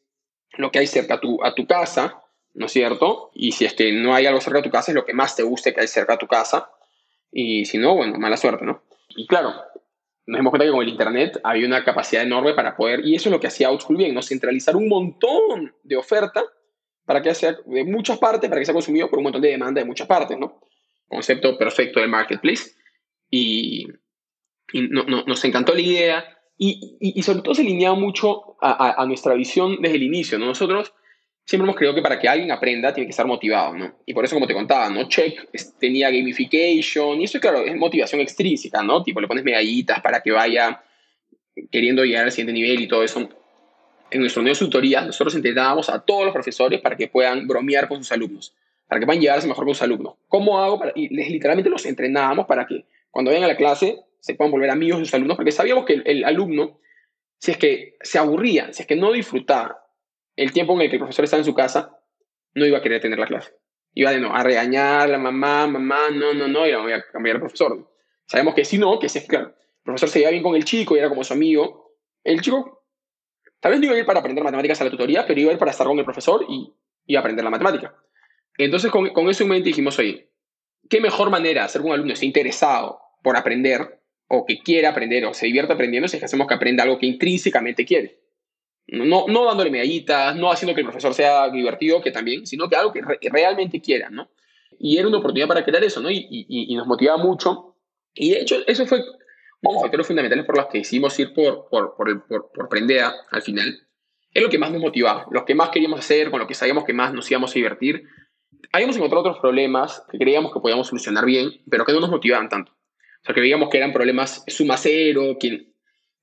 lo que hay cerca a tu, casa, ¿no es cierto? Y si es no hay algo cerca a tu casa, es lo que más te guste que hay cerca a tu casa. Y si no, bueno, mala suerte, ¿no? Y claro, nos dimos cuenta que con el Internet había una capacidad enorme para poder, y eso es lo que hacía OutSchool bien, ¿no? Centralizar un montón de oferta para que sea de muchas partes, para que sea consumido por un montón de demanda de muchas partes, ¿no? Concepto perfecto del marketplace. Y, no, nos encantó la idea y, y, y, sobre todo se alineaba mucho a, a, a, nuestra visión desde el inicio, ¿no? Nosotros siempre hemos creído que para que alguien aprenda tiene que estar motivado, ¿no? Y por eso, como te contaba, ¿no? Check tenía gamification, y eso, claro, es motivación extrínseca, ¿no? Tipo, le pones medallitas para que vaya queriendo llegar al siguiente nivel y todo eso. En nuestro de tutoría, nosotros entrenábamos a todos los profesores para que puedan bromear con sus alumnos, para que puedan llevarse mejor con sus alumnos. ¿Cómo hago? Para, y les, literalmente los entrenábamos para que cuando vayan a la clase se puedan volver amigos de sus alumnos, porque sabíamos que el, el alumno, si es que se aburría, si es que no disfrutaba el tiempo en el que el profesor estaba en su casa, no iba a querer tener la clase. Iba de no, a regañar la mamá, mamá, no, no, no, y voy a cambiar al profesor. Sabemos que si no, que si es claro, el profesor se iba bien con el chico y era como su amigo, el chico tal vez no iba a ir para aprender matemáticas a la tutoría, pero iba a ir para estar con el profesor y, y aprender la matemática. Entonces, con, con eso en mente dijimos, oye, ¿qué mejor manera de hacer que un alumno esté interesado por aprender o que quiera aprender o se divierta aprendiendo si es que hacemos que aprenda algo que intrínsecamente quiere? No, no dándole medallitas, no haciendo que el profesor sea divertido, que también, sino que algo que re realmente quieran, ¿no? Y era una oportunidad para crear eso, ¿no? Y, y, y, nos motivaba mucho. Y de hecho, eso fue uno de los factores fundamentales por los que decidimos ir por, por, por, por, por Prendea al final. Es lo que más nos motivaba, lo que más queríamos hacer, con lo que sabíamos que más nos íbamos a divertir. Habíamos encontrado otros problemas que creíamos que podíamos solucionar bien, pero que no nos motivaban tanto. O sea, que veíamos que eran problemas suma cero, que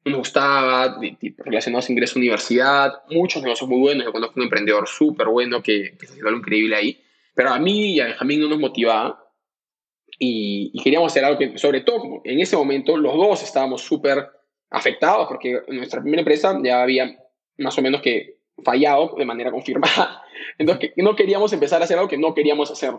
nos gustaba, relacionados a ingreso a universidad, muchos negocios muy buenos, yo conozco un emprendedor súper bueno que, que está haciendo algo increíble ahí, pero a mí y a Benjamín no nos motivaba y, y queríamos hacer algo que, sobre todo, en ese momento los dos estábamos súper afectados porque nuestra primera empresa ya había más o menos que fallado de manera confirmada, *laughs* entonces no queríamos empezar a hacer algo que no queríamos hacer.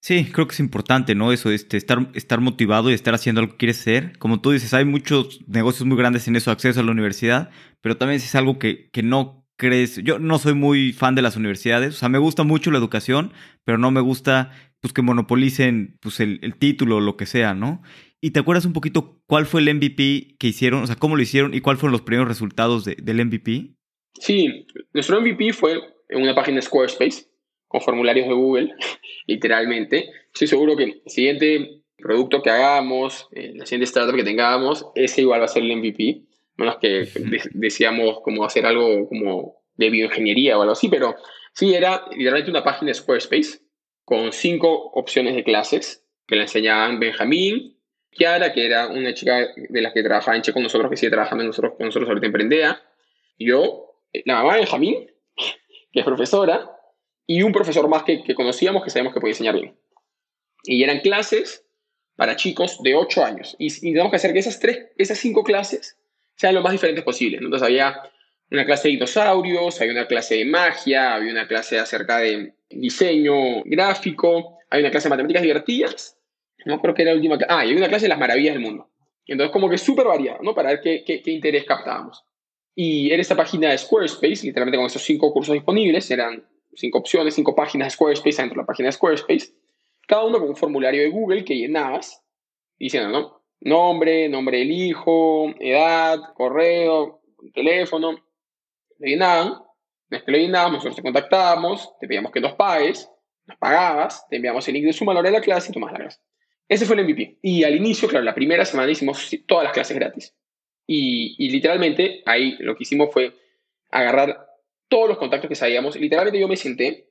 Sí, creo que es importante, ¿no? Eso, este, estar, estar motivado y estar haciendo lo que quieres hacer. Como tú dices, hay muchos negocios muy grandes en eso, acceso a la universidad, pero también es algo que, que no crees. Yo no soy muy fan de las universidades, o sea, me gusta mucho la educación, pero no me gusta pues que monopolicen pues, el, título o lo que sea, ¿no? ¿Y te acuerdas un poquito cuál fue el MVP que hicieron? O sea, cómo lo hicieron y cuáles fueron los primeros resultados de, del MVP? Sí, nuestro MVP fue en una página de Squarespace con formularios de Google, *laughs* literalmente. Estoy seguro que el siguiente producto que hagamos, eh, la siguiente startup que tengamos, ese igual va a ser el MVP. Menos que *laughs* de decíamos como hacer algo como de bioingeniería o algo así, pero sí era literalmente una página de Squarespace con cinco opciones de clases que le enseñaban Benjamín, Kiara, que era una chica de las que trabajaba en Che con nosotros, que sigue trabajando nosotros, con nosotros ahorita en Prendea, yo, la mamá de Benjamín, *laughs* que es profesora, y un profesor más que, que conocíamos que sabemos que podía enseñar bien. Y eran clases para chicos de 8 años. Y, y tenemos que hacer que esas, tres, esas cinco clases sean lo más diferentes posible. Entonces había una clase de dinosaurios, había una clase de magia, había una clase acerca de diseño gráfico, hay una clase de matemáticas divertidas, no creo que era la última Ah, y hay una clase de las maravillas del mundo. Entonces, como que súper variado, ¿no? Para ver qué, qué, qué, interés captábamos. Y en esta página de Squarespace, literalmente con esos cinco cursos disponibles, eran cinco opciones, cinco páginas de Squarespace dentro de la página de Squarespace, cada uno con un formulario de Google que llenabas, diciendo, ¿no? Nombre, nombre del hijo, edad, correo, teléfono. Le llenaban, una que le llenábamos, nosotros te contactábamos, te pedíamos que nos pagues, nos pagabas, te enviamos el link de suma a la hora de la clase y tomas la clase. Ese fue el MVP. Y al inicio, claro, la primera semana hicimos todas las clases gratis. Y, y literalmente ahí lo que hicimos fue agarrar todos los contactos que sabíamos. Literalmente yo me senté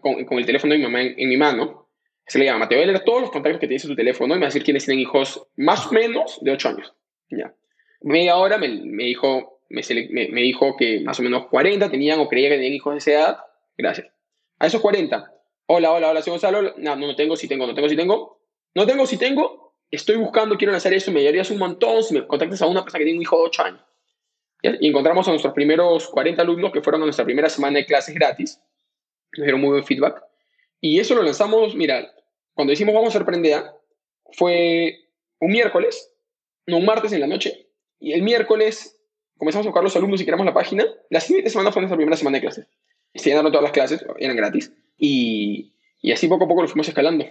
con, con, el teléfono de mi mamá en, mi mano. Se le llama, Mateo, voy a leer todos los contactos que tienes en tu teléfono y me va a decir quiénes tienen hijos más o menos de 8 años. Ya. Media hora me, me dijo, me, me, dijo que más o menos 40 tenían o creía que tenían hijos de esa edad. Gracias. A esos 40. Hola, hola, hola, soy Gonzalo. No, no, no tengo, si tengo, no tengo, si tengo. No tengo, si tengo. Estoy buscando, quiero lanzar eso. Me ayudarías un montón si me contactas a una persona que tiene un hijo de 8 años. Y encontramos a nuestros primeros 40 alumnos que fueron a nuestra primera semana de clases gratis. Nos dieron muy buen feedback. Y eso lo lanzamos, mira, cuando decimos vamos a sorprender, fue un miércoles, no un martes en la noche. Y el miércoles comenzamos a buscar los alumnos y creamos la página. La siguiente semana fue nuestra primera semana de clases. Se llenaron todas las clases, eran gratis. Y, y así poco a poco lo fuimos escalando.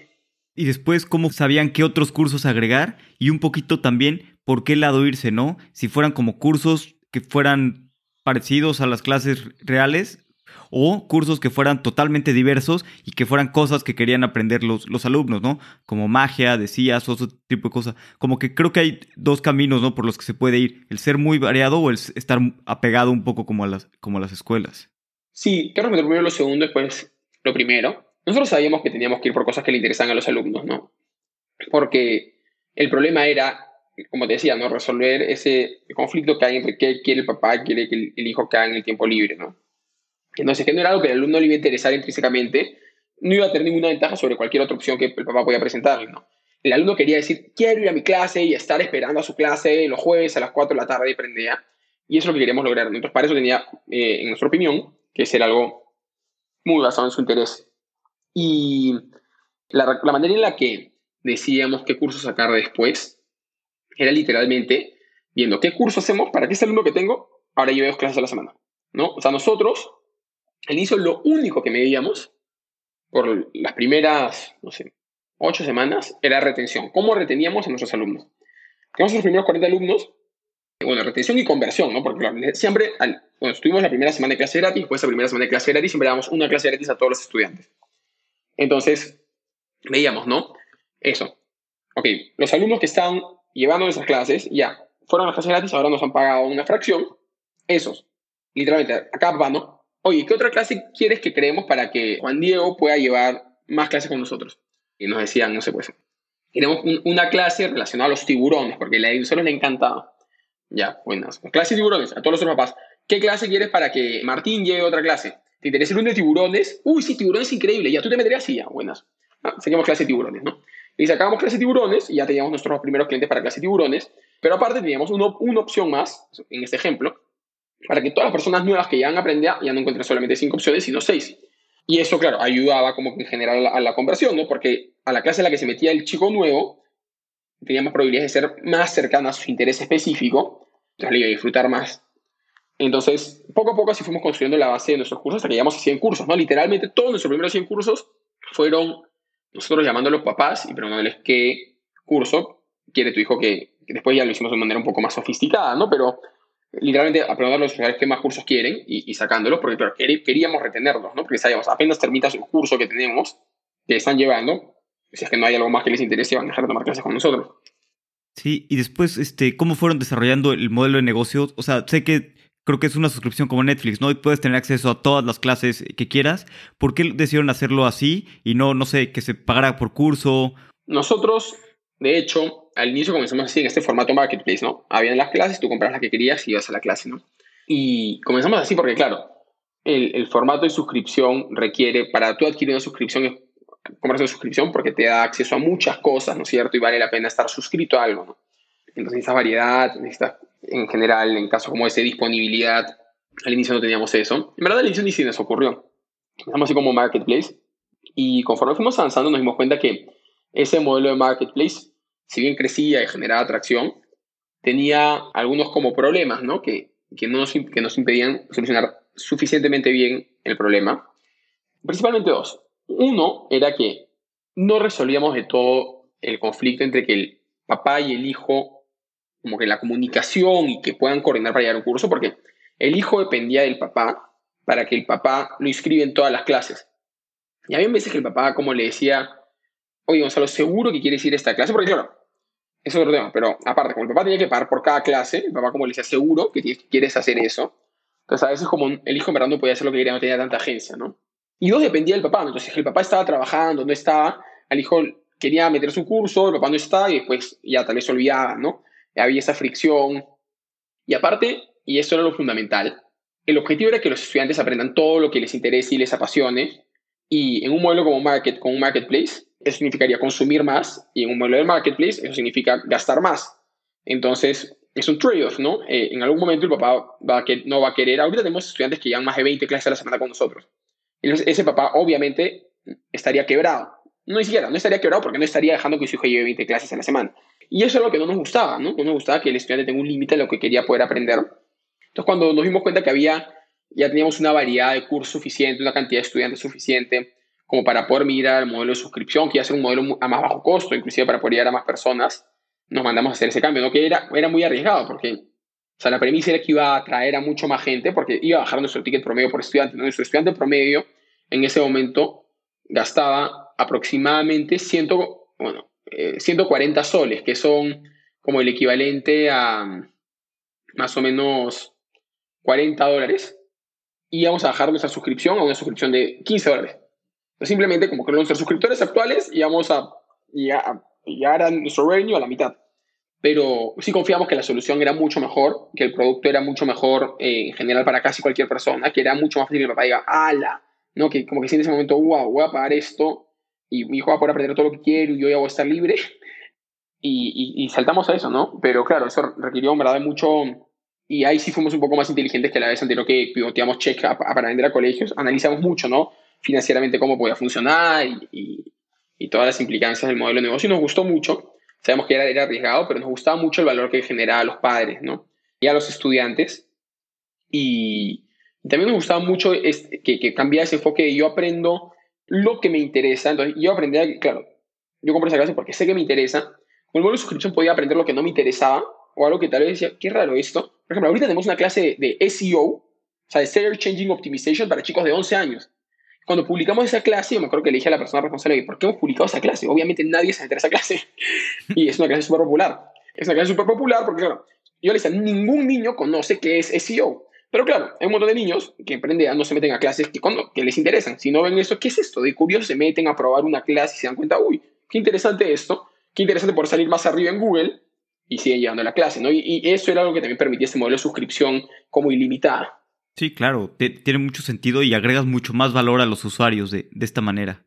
Y después, ¿cómo sabían qué otros cursos agregar? Y un poquito también, ¿por qué lado irse, no? Si fueran como cursos que fueran parecidos a las clases reales o cursos que fueran totalmente diversos y que fueran cosas que querían aprender los, los alumnos, ¿no? Como magia, decías, otro tipo de cosas. Como que creo que hay dos caminos, ¿no? Por los que se puede ir, el ser muy variado o el estar apegado un poco como a las, como las escuelas. Sí, quiero meter primero lo segundo, después lo primero. Nosotros sabíamos que teníamos que ir por cosas que le interesan a los alumnos, ¿no? Porque el problema era como te decía, ¿no? Resolver ese conflicto que hay entre qué quiere el papá, quiere que el hijo que en el tiempo libre, ¿no? Entonces, que no era algo que el alumno le iba a interesar intrínsecamente, no iba a tener ninguna ventaja sobre cualquier otra opción que el papá podía presentarle, ¿no? El alumno quería decir, quiero ir a mi clase y estar esperando a su clase los jueves a las 4 de la tarde y prendía. Y eso es lo que queríamos lograr. Entonces, para eso tenía, eh, en nuestra opinión, que ser algo muy basado en su interés. Y la, la manera en la que decíamos qué curso sacar después era literalmente viendo qué curso hacemos para que ese alumno que tengo ahora lleve dos clases a la semana. ¿no? O sea, nosotros, al inicio, lo único que medíamos por las primeras, no sé, ocho semanas era retención. ¿Cómo reteníamos a nuestros alumnos? Tenemos los primeros 40 alumnos, bueno, retención y conversión, ¿no? Porque siempre, al, bueno, estuvimos la primera semana de clase gratis, después de la primera semana de clase gratis, siempre damos una clase gratis a todos los estudiantes. Entonces, veíamos, ¿no? Eso. Ok, los alumnos que están llevando esas clases, ya, fueron las clases gratis, ahora nos han pagado una fracción, esos, literalmente, acá va, ¿no? Oye, ¿qué otra clase quieres que creemos para que Juan Diego pueda llevar más clases con nosotros? Y nos decían, no sé, pues, queremos una clase relacionada a los tiburones, porque a nosotros le encantaba. Ya, buenas. Clase de tiburones, a todos los papás. ¿Qué clase quieres para que Martín lleve otra clase? ¿Te interesa el de tiburones? Uy, sí, tiburones increíble. Ya, tú te meterías ya, buenas. Ah, seguimos clase de tiburones, ¿no? Y sacábamos clase tiburones y ya teníamos nuestros primeros clientes para clase tiburones, pero aparte teníamos una opción más, en este ejemplo, para que todas las personas nuevas que ya han aprendido ya no encuentren solamente cinco opciones, sino seis. Y eso, claro, ayudaba como en general a la, conversión, ¿no? Porque a la clase en la que se metía el chico nuevo, teníamos probabilidades de ser más cercana a su interés específico, entonces a disfrutar más. Entonces, poco a poco así fuimos construyendo la base de nuestros cursos hasta que llegamos a 100 cursos, ¿no? Literalmente todos nuestros primeros 100 cursos fueron nosotros llamando a los papás y preguntándoles qué curso quiere tu hijo que, después ya lo hicimos de manera un poco más sofisticada, ¿no? Pero literalmente a preguntarles a qué más cursos quieren y, sacándolos, porque queríamos retenerlos, ¿no? Porque sabíamos, apenas terminas el curso que tenemos, que están llevando, si es que no hay algo más que les interese, van a dejar de tomar clases con nosotros. Sí, y después, este, ¿cómo fueron desarrollando el modelo de negocio? O sea, sé que creo que es una suscripción como Netflix, ¿no? Y puedes tener acceso a todas las clases que quieras. ¿Por qué decidieron hacerlo así y no, no sé, que se pagara por curso? Nosotros, de hecho, al inicio comenzamos así en este formato marketplace, ¿no? Habían las clases, tú compras la que querías y ibas a la clase, ¿no? Y comenzamos así porque, claro, el, formato de suscripción requiere, para tú adquirir una suscripción, compras una suscripción porque te da acceso a muchas cosas, ¿no es cierto? Y vale la pena estar suscrito a algo, ¿no? Entonces necesitas variedad, necesitas en general, en casos como ese, disponibilidad Al inicio no teníamos eso. En verdad, al inicio ni se nos ocurrió. Estamos así como marketplace. Y conforme fuimos avanzando, nos dimos cuenta que ese modelo de marketplace, si bien crecía y generaba atracción, tenía algunos como problemas, ¿no? Que, que, no nos, que nos impedían solucionar suficientemente bien el problema. Principalmente dos. Uno era que no resolvíamos de todo el conflicto entre que el papá y el hijo, como que la comunicación y que puedan coordinar para llegar a un curso, porque el hijo dependía del papá para que el papá lo inscriba en todas las clases. Y había veces que el papá como le decía, oye Gonzalo, seguro que quieres ir a esta clase, porque claro, es otro tema, pero aparte, como el papá tenía que pagar por cada clase, el papá como le decía, seguro que quieres hacer eso, entonces a veces como el hijo en verdad no podía hacer lo que quería, no tenía tanta agencia, ¿no? Y dos, dependía del papá, entonces el papá estaba trabajando, no estaba, al hijo quería meter su curso, el papá no estaba y después ya tal vez se olvidaba, ¿no? Había esa fricción. Y aparte, y esto era lo fundamental, el objetivo era que los estudiantes aprendan todo lo que les interese y les apasione. Y en un modelo como market, con un marketplace, eso significaría consumir más. Y en un modelo de marketplace, eso significa gastar más. Entonces, es un trade-off, ¿no? Eh, en algún momento el papá va a que, no va a querer. Ahorita tenemos estudiantes que llevan más de 20 clases a la semana con nosotros. Entonces, ese papá obviamente estaría quebrado. No ni siquiera, no estaría quebrado porque no estaría dejando que su hijo lleve 20 clases a la semana. Y eso es lo que no nos gustaba, ¿no? No nos gustaba que el estudiante tenga un límite a lo que quería poder aprender. Entonces, cuando nos dimos cuenta que había, ya teníamos una variedad de cursos suficiente, una cantidad de estudiantes suficiente, como para poder mirar al modelo de suscripción, que iba a ser un modelo a más bajo costo, inclusive para poder llegar a más personas, nos mandamos a hacer ese cambio, ¿no? Que era, era muy arriesgado, porque o sea, la premisa era que iba a atraer a mucho más gente, porque iba a bajar nuestro ticket promedio por estudiante. ¿no? Nuestro estudiante promedio en ese momento gastaba aproximadamente 100, bueno, 140 eh, soles, que son como el equivalente a más o menos 40 dólares y vamos a bajar nuestra suscripción a una suscripción de 15 dólares. simplemente como que nuestros suscriptores actuales y vamos a llegar a nuestro revenue a la mitad. Pero sí confiamos que la solución era mucho mejor, que el producto era mucho mejor eh, en general para casi cualquier persona, que era mucho más fácil que el papá diga, ¡ala! ¿no? Que como que siente ese momento, wow, voy a pagar esto y mi hijo va a poder aprender todo lo que quiero y yo ya voy a estar libre. *laughs* Y, y, saltamos a eso, ¿no? Pero claro, eso requirió en verdad mucho y ahí sí fuimos un poco más inteligentes que la vez anterior que pivoteamos check para vender a colegios. Analizamos mucho, ¿no? Financieramente cómo podía funcionar y, y, todas las implicancias del modelo de negocio. Y nos gustó mucho. Sabemos que era, era arriesgado, pero nos gustaba mucho el valor que generaba a los padres, ¿no? Y a los estudiantes. Y también nos gustaba mucho este, que, que cambiara ese enfoque yo aprendo lo que me interesa. Entonces, yo aprendí, claro, yo compré esa clase porque sé que me interesa. Con el modelo de suscripción podía aprender lo que no me interesaba o algo que tal vez decía, qué raro esto. Por ejemplo, ahorita tenemos una clase de SEO, o sea, de Search Changing Optimization para chicos de 11 años. Cuando publicamos esa clase, yo me acuerdo que le dije a la persona responsable, ¿por qué hemos publicado esa clase? Obviamente nadie se entera esa clase. *laughs* y es una clase súper popular. Es una clase súper popular porque, claro, yo le decía, ningún niño conoce qué es SEO. Pero claro, hay un montón de niños que emprenden, no se meten a clases que, cuando, que les interesan. Si no ven eso, ¿qué es esto? De curioso se meten a probar una clase y se dan cuenta, uy, qué interesante esto, qué interesante por salir más arriba en Google y siguen llevando la clase, ¿no? Y, eso era algo que también permitía este modelo de suscripción como ilimitada. Sí, claro, tiene mucho sentido y agregas mucho más valor a los usuarios de, esta manera.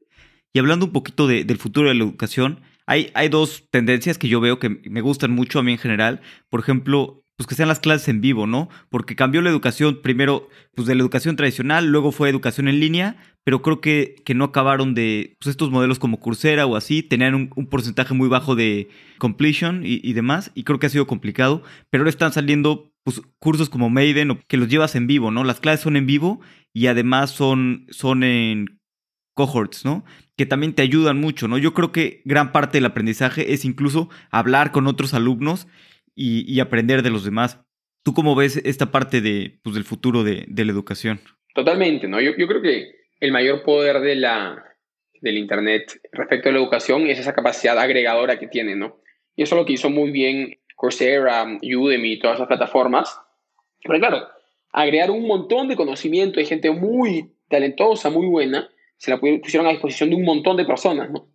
Y hablando un poquito del futuro de la educación, hay, hay dos tendencias que yo veo que me gustan mucho a mí en general. Por ejemplo, pues que sean las clases en vivo, ¿no? Porque cambió la educación primero, pues de la educación tradicional, luego fue educación en línea, pero creo que, que no acabaron de, pues estos modelos como Coursera o así, tenían un, porcentaje muy bajo de completion y, demás, y creo que ha sido complicado, pero ahora están saliendo pues, cursos como Maiden que los llevas en vivo, ¿no? Las clases son en vivo y además son, son en cohorts, ¿no? Que también te ayudan mucho, ¿no? Yo creo que gran parte del aprendizaje es incluso hablar con otros alumnos y, aprender de los demás. ¿Tú cómo ves esta parte de, pues, del futuro de, la educación? Totalmente, ¿no? Yo, yo, creo que el mayor poder de la, del Internet respecto a la educación es esa capacidad agregadora que tiene, ¿no? Y eso es lo que hizo muy bien Coursera, Udemy, todas esas plataformas. Pero claro, agregar un montón de conocimiento de gente muy talentosa, muy buena, se la pusieron a disposición de un montón de personas, ¿no?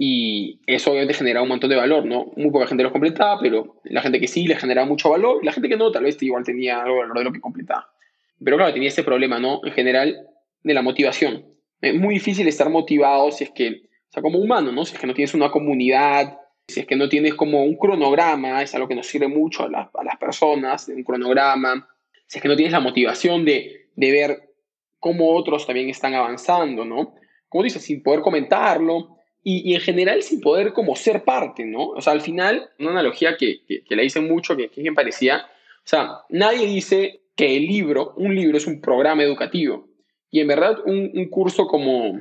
Y eso obviamente genera un montón de valor, ¿no? Muy poca gente lo completaba, pero la gente que sí le generaba mucho valor, y la gente que no, tal vez igual tenía algo de valor de lo que completaba. Pero claro, tenía ese problema, ¿no? En general, de la motivación. Es muy difícil estar motivado si es que, o sea, como humano, ¿no? Si es que no tienes una comunidad, si es que no tienes como un cronograma, es algo que nos sirve mucho a, a las personas, un cronograma, si es que no tienes la motivación de, de ver cómo otros también están avanzando, ¿no? Como dices, sin poder comentarlo y, y, en general sin poder como ser parte, ¿no? O sea, al final, una analogía que, que, que le dicen mucho, que, que me parecía, o sea, nadie dice que el libro, un libro es un programa educativo. Y en verdad, un, un curso como,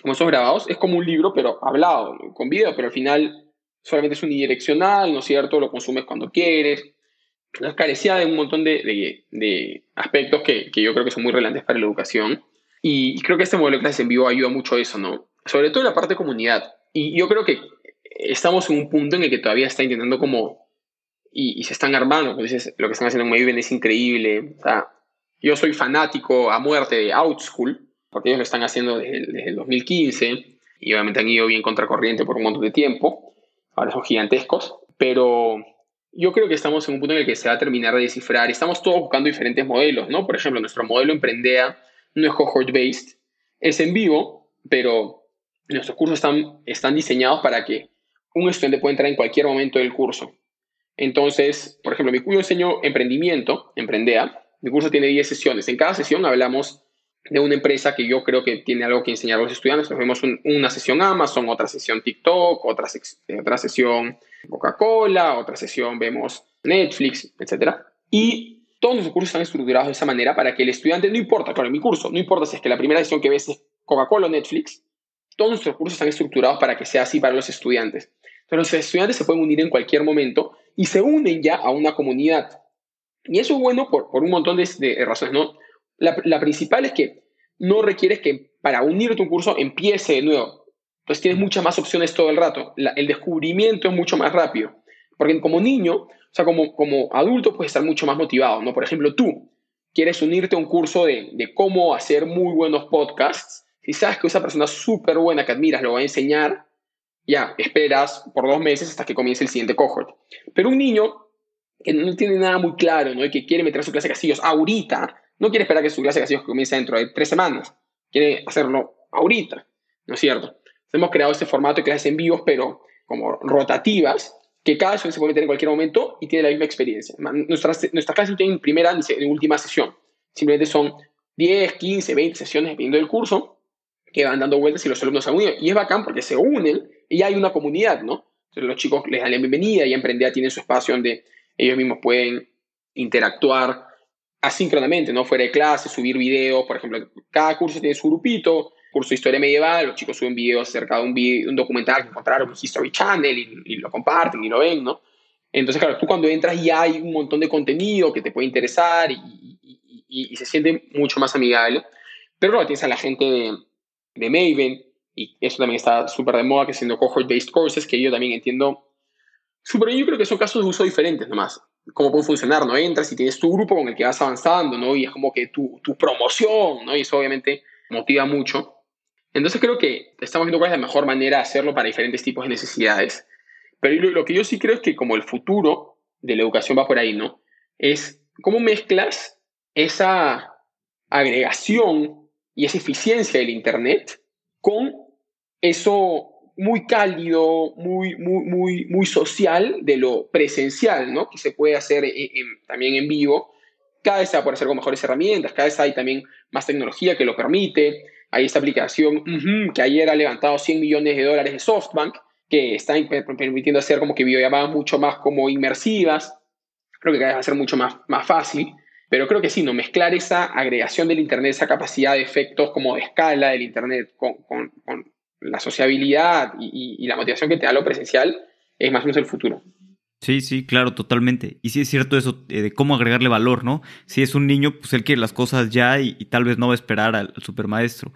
como esos grabados es como un libro, pero hablado, con video, pero al final solamente es unidireccional, ¿no es cierto? Lo consumes cuando quieres. Carecía de un montón de, de, de aspectos que, que, yo creo que son muy relevantes para la educación. Y, creo que este modelo de clases en vivo ayuda mucho a eso, ¿no? Sobre todo la parte de comunidad. Y yo creo que estamos en un punto en el que todavía está intentando como... Y, y se están armando, dices, lo que están haciendo en Maven es increíble. O sea, yo soy fanático a muerte de OutSchool, porque ellos lo están haciendo desde, desde el 2015 y obviamente han ido bien contracorriente por un montón de tiempo. Ahora son gigantescos, pero yo creo que estamos en un punto en el que se va a terminar de descifrar. Estamos todos buscando diferentes modelos, ¿no? Por ejemplo, nuestro modelo Emprendea no es cohort-based, es en vivo, pero nuestros cursos están, están diseñados para que un estudiante pueda entrar en cualquier momento del curso. Entonces, por ejemplo, mi curso enseño emprendimiento, Emprendea. Mi curso tiene 10 sesiones. En cada sesión hablamos de una empresa que yo creo que tiene algo que enseñar a los estudiantes. Nos vemos una sesión Amazon, otra sesión TikTok, otra, otra sesión Coca-Cola, otra sesión vemos Netflix, etc. Y todos los cursos están estructurados de esa manera para que el estudiante, no importa, claro, en mi curso, no importa si es que la primera sesión que ves es Coca-Cola o Netflix, todos nuestros cursos están estructurados para que sea así para los estudiantes. Entonces los estudiantes se pueden unir en cualquier momento y se unen ya a una comunidad. Y eso es bueno por, por un montón de, razones, ¿no? La, principal es que no requieres que para unirte a un curso empiece de nuevo. Entonces tienes muchas más opciones todo el rato. El descubrimiento es mucho más rápido. Porque como niño, o sea, como, como adulto puedes estar mucho más motivado, ¿no? Por ejemplo, tú quieres unirte a un curso de, de cómo hacer muy buenos podcasts. Si sabes que esa persona súper buena que admiras lo va a enseñar, ya, esperas por dos meses hasta que comience el siguiente cohort. Pero un niño que no tiene nada muy claro, ¿no? Y que quiere meter su clase de castillos ahorita, no quiere esperar que su clase de castillos comience dentro de tres semanas. Quiere hacerlo ahorita, ¿no es cierto? Hemos creado este formato de clases en vivos, pero como rotativas, que cada estudiante se puede meter en cualquier momento y tiene la misma experiencia. Nuestras, nuestras clases no tienen primera ni última sesión. Simplemente son 10, 15, 20 sesiones dependiendo del curso que van dando vueltas y los alumnos se unen. Y es bacán porque se unen y hay una comunidad, ¿no? Los chicos les dan la bienvenida y Emprendea tiene su espacio donde ellos mismos pueden interactuar asíncronamente, ¿no? Fuera de clase, subir videos, por ejemplo, cada curso tiene su grupito, curso de historia medieval, los chicos suben videos acerca de un, video, un documental que encontraron en History Channel y, lo comparten y lo ven, ¿no? Entonces, claro, tú cuando entras ya hay un montón de contenido que te puede interesar y, se siente mucho más amigable. Pero luego tienes a la gente de, Maven, y eso también está súper de moda, que siendo cohort-based courses, que yo también entiendo súper. Yo creo que son casos de uso diferentes nomás cómo puede funcionar, ¿no? Entras y tienes tu grupo con el que vas avanzando, ¿no? Y es como que tu, tu promoción, ¿no? Y eso obviamente motiva mucho. Entonces creo que estamos viendo cuál es la mejor manera de hacerlo para diferentes tipos de necesidades. Pero lo, lo que yo sí creo es que como el futuro de la educación va por ahí, ¿no? Es cómo mezclas esa agregación y esa eficiencia del Internet con eso muy cálido, muy, muy, muy, muy social de lo presencial, ¿no? Que se puede hacer también en vivo. Cada vez se va a poder hacer con mejores herramientas, cada vez hay también más tecnología que lo permite. Hay esta aplicación que ayer ha levantado 100 millones de dólares de SoftBank, que está permitiendo hacer como que videollamadas mucho más como inmersivas. Creo que cada vez va a ser mucho más, más fácil. Pero creo que sí, ¿no? Mezclar esa agregación del Internet, esa capacidad de efectos como de escala del Internet con, con, la sociabilidad y, la motivación que te da lo presencial es más o menos el futuro. Sí, sí, claro, totalmente. Y sí es cierto eso eh, de cómo agregarle valor, ¿no? Si es un niño, pues él quiere las cosas ya y, tal vez no va a esperar al, supermaestro.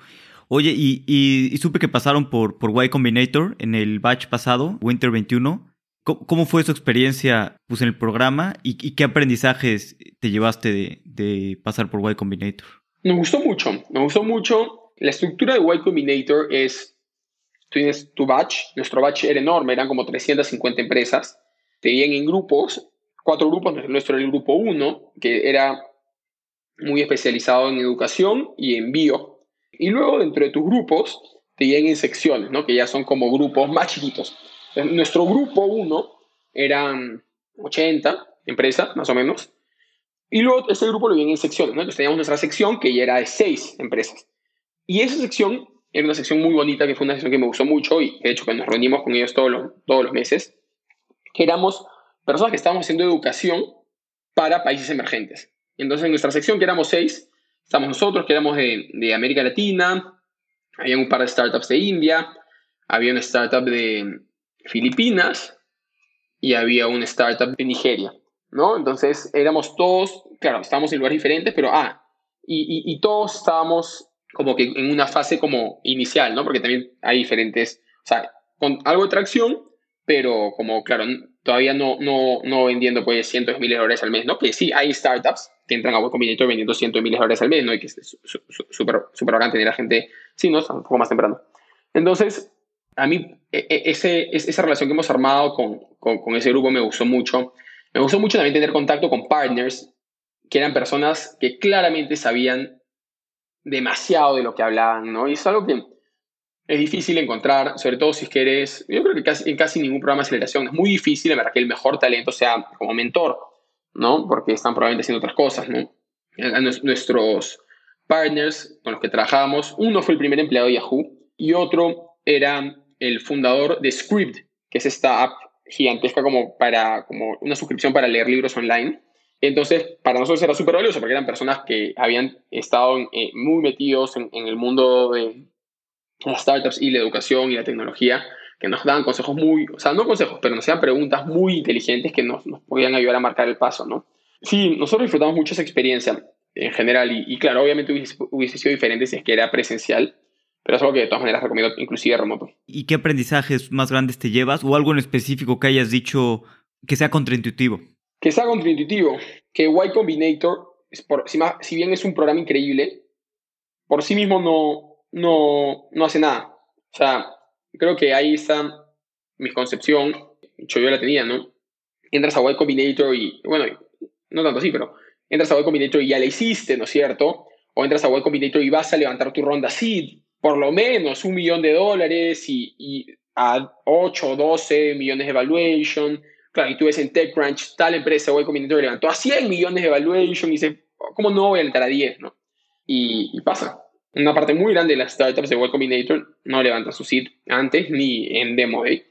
Oye, y, y, supe que pasaron por, por Y Combinator en el batch pasado, Winter 21. ¿Cómo, fue su experiencia pues, en el programa y, qué aprendizajes te llevaste de, de pasar por Y Combinator? Nos gustó mucho, nos gustó mucho. La estructura de Y Combinator es tienes tu batch, nuestro batch era enorme, eran como 350 empresas, te iban en grupos, cuatro grupos, nuestro era el grupo 1, que era muy especializado en educación y en bio. Y luego dentro de tus grupos te iban en secciones, ¿no? que ya son como grupos más chiquitos. Nuestro grupo 1 eran 80 empresas, más o menos, Y luego ese grupo lo viene en secciones, ¿no? Entonces teníamos nuestra sección que ya era de seis empresas. Y esa sección era una sección muy bonita, que fue una sección que me gustó mucho y de hecho que nos reunimos con ellos todos los, todos los meses, que éramos personas que estábamos haciendo educación para países emergentes. Entonces en nuestra sección, que éramos seis, estamos nosotros, que éramos de, de América Latina, había un par de startups de India, había una startup de Filipinas y había una startup de Nigeria, ¿no? Entonces éramos todos, claro, estábamos en lugares diferentes, pero, ah, y, todos estábamos como que en una fase como inicial, ¿no? Porque también hay diferentes, o sea, con algo de tracción, pero como, claro, todavía no, no, no vendiendo pues cientos de miles de dólares al mes, ¿no? Que sí, hay startups que entran a web Combinator vendiendo cientos de miles de dólares al mes, ¿no? Y que es súper super bacán tener a gente, sí, ¿no? Un poco más temprano. Entonces, a mí e, e, ese, esa relación que hemos armado con, con, con, ese grupo me gustó mucho. Me gustó mucho también tener contacto con partners que eran personas que claramente sabían demasiado de lo que hablaban, ¿no? Y es algo que es difícil encontrar, sobre todo si es que eres, yo creo que casi, en casi ningún programa de aceleración es muy difícil, para que el mejor talento sea como mentor, ¿no? Porque están probablemente haciendo otras cosas, ¿no? nuestros partners con los que trabajamos, uno fue el primer empleado de Yahoo y otro era el fundador de Script, que es esta app gigantesca como para como una suscripción para leer libros online. Entonces, para nosotros era súper valioso porque eran personas que habían estado eh, muy metidos en, el mundo de las startups y la educación y la tecnología, que nos daban consejos muy, o sea, no consejos, pero nos hacían preguntas muy inteligentes que nos, nos podían ayudar a marcar el paso, ¿no? Sí, nosotros disfrutamos mucho esa experiencia en general y, y claro, obviamente hubiese, hubiese, sido diferente si es que era presencial, pero es algo que de todas maneras recomiendo inclusive remoto. ¿Y qué aprendizajes más grandes te llevas o algo en específico que hayas dicho que sea contraintuitivo? Que sea contraintuitivo, que Y Combinator, por, si, si, bien es un programa increíble, por sí mismo no, no, no hace nada. O sea, creo que ahí está mi concepción, yo, yo la tenía, ¿no? Entras a Y Combinator y, bueno, no tanto así, pero entras a Y Combinator y ya la hiciste, ¿no es cierto? O entras a Y Combinator y vas a levantar tu ronda seed por lo menos un millón de dólares y, a 8 o 12 millones de evaluation. Claro, y tú ves en TechCrunch, tal empresa, Y Combinator levantó a 100 millones de evaluation y dices, ¿cómo no voy a levantar a 10? ¿no? Y, pasa. Una parte muy grande de las startups de Y Combinator no levantan su seed antes ni en Demo Day.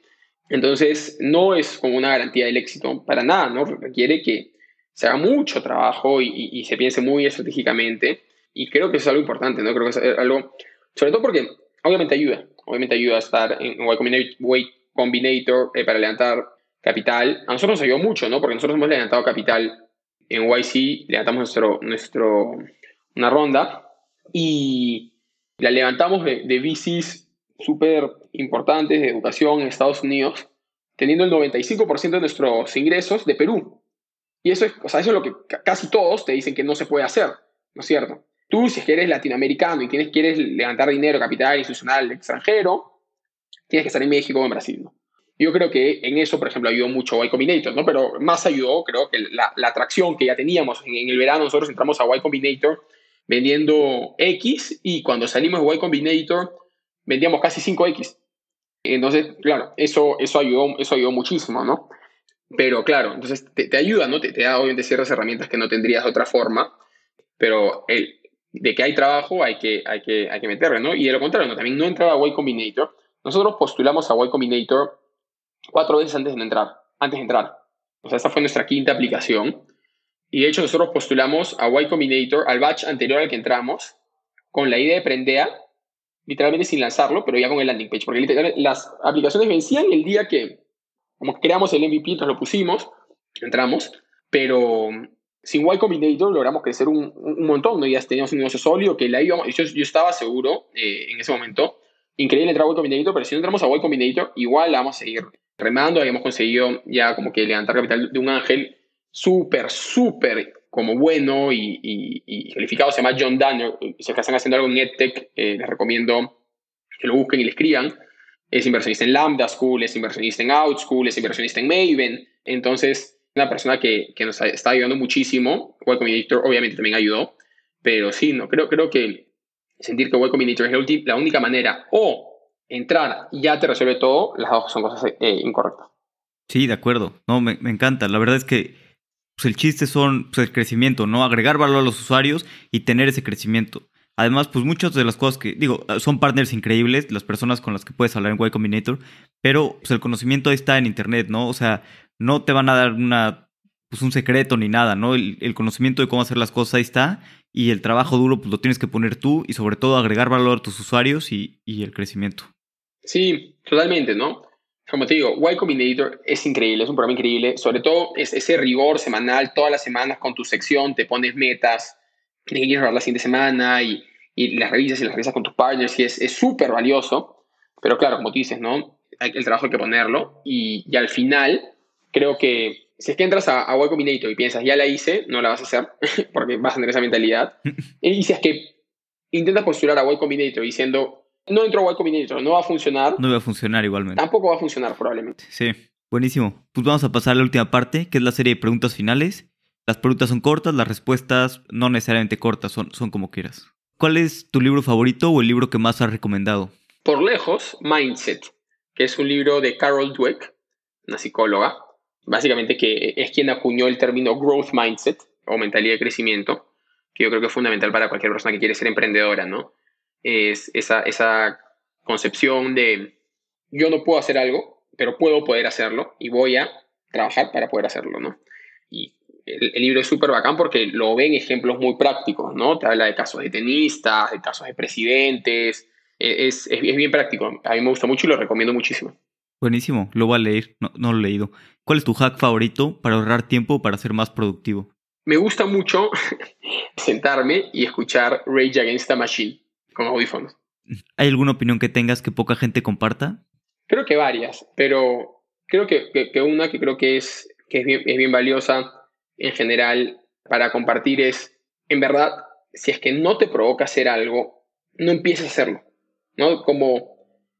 Entonces, no es como una garantía del éxito para nada, ¿no? Requiere que se haga mucho trabajo y, y se piense muy estratégicamente. Y creo que eso es algo importante, ¿no? Creo que es algo sobre todo porque obviamente ayuda, obviamente ayuda a estar en Y Combinator, eh, para levantar capital. A nosotros nos ayudó mucho, ¿no? Porque nosotros hemos levantado capital en YC, levantamos nuestro, nuestro, una ronda y la levantamos de, de VCs súper importantes de educación en Estados Unidos, teniendo el 95% de nuestros ingresos de Perú. Y eso es, o sea, eso es lo que casi todos te dicen que no se puede hacer, ¿no es cierto? Tú, si eres latinoamericano y quieres levantar dinero, capital institucional extranjero, tienes que estar en México o en Brasil. Yo creo que en eso, por ejemplo, ayudó mucho Y Combinator, ¿no? Pero más ayudó, creo que la, la atracción que ya teníamos. En, el verano nosotros entramos a Y Combinator vendiendo X y cuando salimos de Y Combinator vendíamos casi 5X. Entonces, claro, eso, eso, ayudó, eso ayudó muchísimo, ¿no? Pero claro, entonces te, te ayuda, ¿no? Te, te, da obviamente ciertas herramientas que no tendrías de otra forma, pero el, de que hay trabajo hay que, hay que, hay que meterle, ¿no? Y de lo contrario, ¿no? también no entraba a Y Combinator. Nosotros postulamos a Y Combinator cuatro veces antes de entrar, antes de entrar. O sea, esta fue nuestra quinta aplicación. Y de hecho nosotros postulamos a Y Combinator, al batch anterior al que entramos, con la idea de Prendea, literalmente sin lanzarlo, pero ya con el landing page. Porque las aplicaciones vencían el día que, como creamos el MVP, entonces lo pusimos, entramos, pero sin Y Combinator logramos crecer un, un montón, ¿no? Ya teníamos un negocio sólido que la íbamos, yo, yo estaba seguro eh, en ese momento, increíble entrar a Y Combinator, pero si no entramos a Y Combinator, igual la vamos a seguir remando, habíamos conseguido ya como que levantar capital de un ángel súper, súper como bueno y, y, calificado, se llama John Danner, si están haciendo algo en EdTech, eh, les recomiendo que lo busquen y le escriban, es inversionista en Lambda School, es inversionista en OutSchool, es inversionista en Maven, entonces una persona que, que, nos está ayudando muchísimo. Y Combinator obviamente también ayudó, pero sí, no, creo, creo que sentir que Y Combinator es la, única manera o entrar y ya te resuelve todo, las dos son cosas eh, incorrectas. Sí, de acuerdo. No, me, me, encanta. La verdad es que pues el chiste son pues, el crecimiento, ¿no? Agregar valor a los usuarios y tener ese crecimiento. Además, pues muchas de las cosas que, digo, son partners increíbles, las personas con las que puedes hablar en Y Combinator, pero pues, el conocimiento está en Internet, ¿no? O sea, no te van a dar una, pues un secreto ni nada, ¿no? El, conocimiento de cómo hacer las cosas ahí está y el trabajo duro pues lo tienes que poner tú y sobre todo agregar valor a tus usuarios y, y el crecimiento. Sí, totalmente, ¿no? Como te digo, Y Combinator es increíble, es un programa increíble, sobre todo es ese rigor semanal, todas las semanas con tu sección, te pones metas, que quieres hablar la siguiente semana y, y las revisas y las revisas con tus partners y es súper valioso, pero claro, como dices, ¿no? El trabajo hay que ponerlo y, y al final creo que si es que entras a, a Y Combinator y piensas, ya la hice, no la vas a hacer *laughs* porque vas a tener esa mentalidad. *laughs* y si es que intentas postular a Y Combinator diciendo, no entró a Y Combinator, no va a funcionar. No va a funcionar igualmente. Tampoco va a funcionar probablemente. Sí, buenísimo. Pues vamos a pasar a la última parte, que es la serie de preguntas finales. Las preguntas son cortas, las respuestas no necesariamente cortas, son, son como quieras. ¿Cuál es tu libro favorito o el libro que más has recomendado? Por lejos, Mindset, que es un libro de Carol Dweck, una psicóloga, básicamente que es quien acuñó el término growth mindset o mentalidad de crecimiento, que yo creo que es fundamental para cualquier persona que quiere ser emprendedora, ¿no? es esa, esa concepción de yo no puedo hacer algo, pero puedo poder hacerlo y voy a trabajar para poder hacerlo, ¿no? Y el, libro es súper bacán porque lo ven ejemplos muy prácticos, ¿no? Te habla de casos de tenistas, de casos de presidentes, e, es, es, bien práctico. A mí me gusta mucho y lo recomiendo muchísimo. Buenísimo, lo voy a leer, no, no lo he leído. ¿Cuál es tu hack favorito para ahorrar tiempo para ser más productivo? Me gusta mucho *laughs* sentarme y escuchar Rage Against the Machine con audífonos. ¿Hay alguna opinión que tengas que poca gente comparta? Creo que varias, pero creo que, que, una que creo que es, que es bien, es bien valiosa en general para compartir es, en verdad, si es que no te provoca hacer algo, no empieces a hacerlo, ¿no? Como,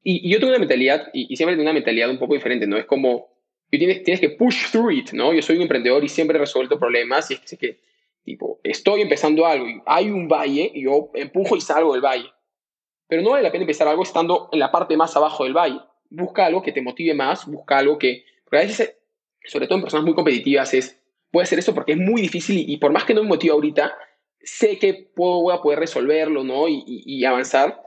y, yo tengo una mentalidad, y, siempre tengo una mentalidad un poco diferente, ¿no? Es como, tienes, tienes que push through it, ¿no? Yo soy un emprendedor y siempre he resuelto problemas y es que Tipo, estoy empezando algo y hay un valle y yo empujo y salgo del valle. Pero no vale la pena empezar algo estando en la parte más abajo del valle. Busca algo que te motive más, busca algo que... Porque a veces, sobre todo en personas muy competitivas, es, puede ser eso porque es muy difícil y, por más que no me motive ahorita, sé que puedo, voy a poder resolverlo, ¿no? Y, y, avanzar.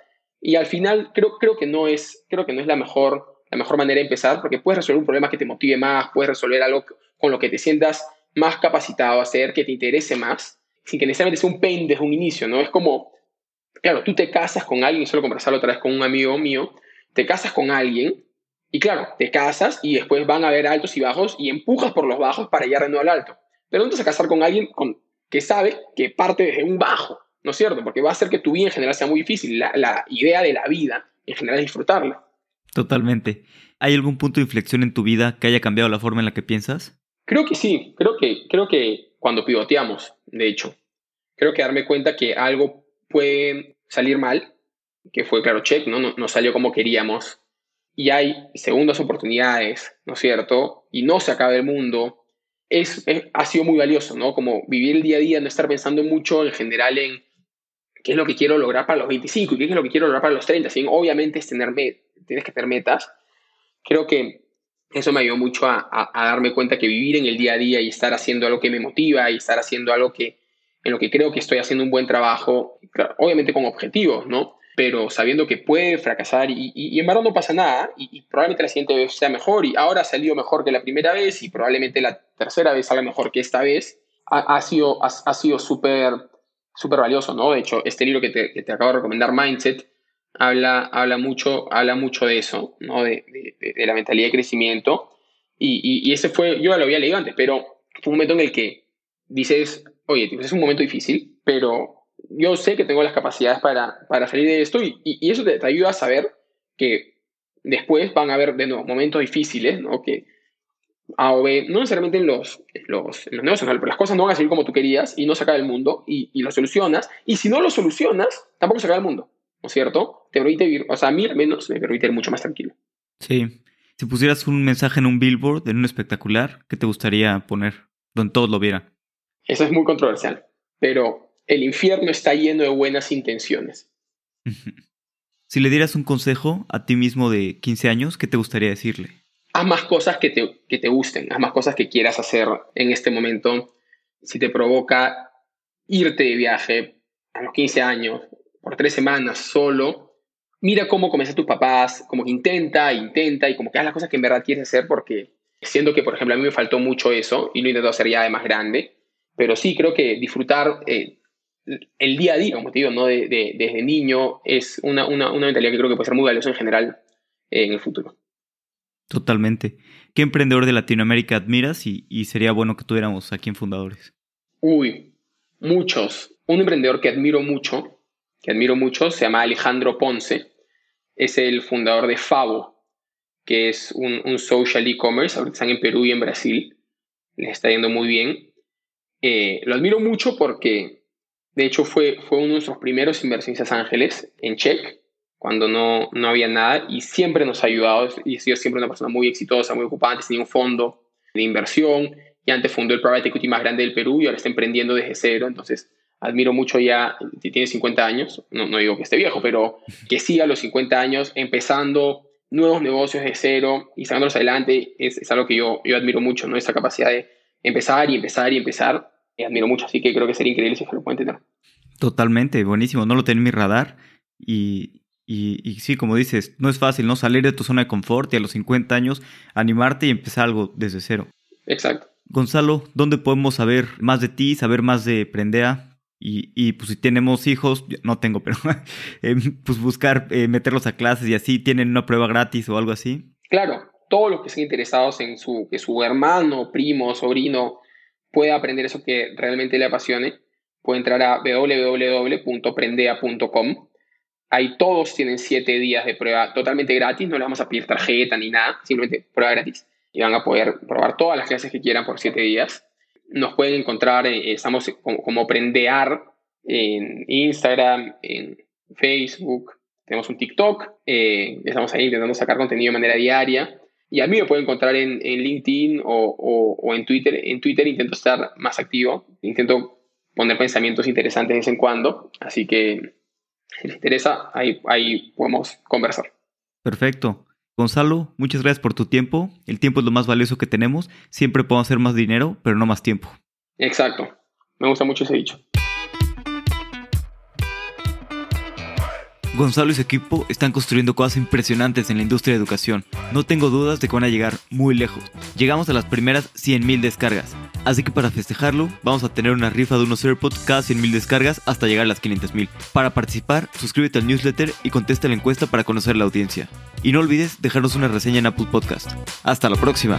Y al final creo, creo, que no es, creo que no es la mejor, la mejor manera de empezar porque puedes resolver un problema que te motive más, puedes resolver algo con lo que te sientas más capacitado a hacer, que te interese más, sin que necesariamente sea un pain desde un inicio, ¿no? Es como, claro, tú te casas con alguien, solo conversarlo otra vez con un amigo mío, te casas con alguien y claro, te casas y después van a haber altos y bajos y empujas por los bajos para llegar de nuevo al alto. Pero no te vas a casar con alguien con, que sabe que parte desde un bajo, ¿no es cierto? Porque va a hacer que tu vida en general sea muy difícil. La, la idea de la vida en general es disfrutarla. Totalmente. ¿Hay algún punto de inflexión en tu vida que haya cambiado la forma en la que piensas? Creo que sí, creo que, creo que cuando pivoteamos, de hecho, creo que darme cuenta que algo puede salir mal, que fue claro, check, ¿no? No, salió como queríamos, y hay segundas oportunidades, ¿no es cierto? Y no se acaba el mundo, es, ha sido muy valioso, ¿no? Como vivir el día a día, no estar pensando mucho en general en qué es lo que quiero lograr para los 25 y qué es lo que quiero lograr para los 30. ¿sí? Obviamente es tener tienes que tener metas. Creo que eso me ayudó mucho a, darme cuenta que vivir en el día a día y estar haciendo algo que me motiva y estar haciendo algo que en lo que creo que estoy haciendo un buen trabajo, obviamente con objetivos, ¿no? Pero sabiendo que puede fracasar y, y, en verdad no pasa nada y, probablemente la siguiente vez sea mejor y ahora ha salido mejor que la primera vez y probablemente la tercera vez salga mejor que esta vez, ha, sido ha, sido súper súper valioso, ¿no? De hecho, este libro que te, que te acabo de recomendar, Mindset, habla, habla, mucho, habla mucho de eso, ¿no? de, de, la mentalidad de crecimiento. Y, y, ese fue, yo lo había leído antes, pero fue un momento en el que dices, oye, es un momento difícil, pero yo sé que tengo las capacidades para, para salir de esto y, y eso te, ayuda a saber que después van a haber de nuevo momentos difíciles, ¿no? Que A o B, no necesariamente en los, los, en los negocios, pero las cosas no van a salir como tú querías y no se acaba el mundo y, y lo solucionas. Y si no lo solucionas, tampoco se acaba el mundo. ¿no es cierto? Te permite vivir, o sea, a mí al menos me permite ir mucho más tranquilo. Sí. Si pusieras un mensaje en un billboard, en un espectacular, ¿qué te gustaría poner? Donde todos lo vieran. Eso es muy controversial, pero el infierno está lleno de buenas intenciones. *laughs* si le dieras un consejo a ti mismo de 15 años, ¿qué te gustaría decirle? Haz más cosas que te, que te gusten, haz más cosas que quieras hacer en este momento. si te provoca irte de viaje a los 15 años, por tres semanas solo, mira cómo comienzan tus papás, como que intenta, intenta y como que haz las cosas que en verdad quieres hacer porque siento que, por ejemplo, a mí me faltó mucho eso y lo intento hacer ya de más grande, pero sí creo que disfrutar eh, el día a día, como te digo, ¿no? De, desde niño es una, una, una, mentalidad que creo que puede ser muy valiosa en general en el futuro. Totalmente. ¿Qué emprendedor de Latinoamérica admiras y, sería bueno que tuviéramos aquí en Fundadores? Uy, muchos. Un emprendedor que admiro mucho, que admiro mucho, se llama Alejandro Ponce. Es el fundador de Favo, que es un, social e-commerce. Ahorita están en Perú y en Brasil. Les está yendo muy bien. Eh, lo admiro mucho porque, de hecho, fue, fue uno de nuestros primeros inversionistas ángeles en Check, cuando no, no había nada, y siempre nos ha ayudado. Y ha sido siempre una persona muy exitosa, muy ocupada. Antes tenía un fondo de inversión y antes fundó el private equity más grande del Perú y ahora está emprendiendo desde cero. Entonces, admiro mucho ya, tiene 50 años, no, no digo que esté viejo, pero que siga a los 50 años empezando nuevos negocios de cero y sacándolos adelante, es, es, algo que yo, yo admiro mucho, ¿no? Esa capacidad de empezar y empezar y empezar, y admiro mucho, así que creo que sería increíble si se lo pueden tener. Totalmente, buenísimo, no lo tengo en mi radar y, y, y, sí, como dices, no es fácil, ¿no? Salir de tu zona de confort y a los 50 años animarte y empezar algo desde cero. Exacto. Gonzalo, ¿dónde podemos saber más de ti, saber más de Prendea? Y, y, pues si tenemos hijos, no tengo, pero *laughs* eh, pues buscar eh, meterlos a clases y así, ¿tienen una prueba gratis o algo así? Claro, todos los que estén interesados en su, que su hermano, primo, sobrino pueda aprender eso que realmente le apasione, puede entrar a www.prendea.com. Ahí todos tienen siete días de prueba totalmente gratis, no le vamos a pedir tarjeta ni nada, simplemente prueba gratis. Y van a poder probar todas las clases que quieran por siete días nos pueden encontrar, eh, estamos como, como, Prendear en Instagram, en Facebook, tenemos un TikTok, eh, estamos ahí intentando sacar contenido de manera diaria. Y a mí me pueden encontrar en, LinkedIn o, o, o, en Twitter. En Twitter intento estar más activo, intento poner pensamientos interesantes de vez en cuando. Así que si les interesa, ahí, ahí podemos conversar. Perfecto. Gonzalo, muchas gracias por tu tiempo. El tiempo es lo más valioso que tenemos. Siempre podemos hacer más dinero, pero no más tiempo. Exacto. Me gusta mucho ese dicho. Gonzalo y su equipo están construyendo cosas impresionantes en la industria de educación. No tengo dudas de que van a llegar muy lejos. Llegamos a las primeras 100.000 descargas. Así que para festejarlo, vamos a tener una rifa de unos AirPods cada 100.000 descargas hasta llegar a las 500.000. Para participar, suscríbete al newsletter y contesta la encuesta para conocer la audiencia. Y no olvides dejarnos una reseña en Apple Podcast. Hasta la próxima.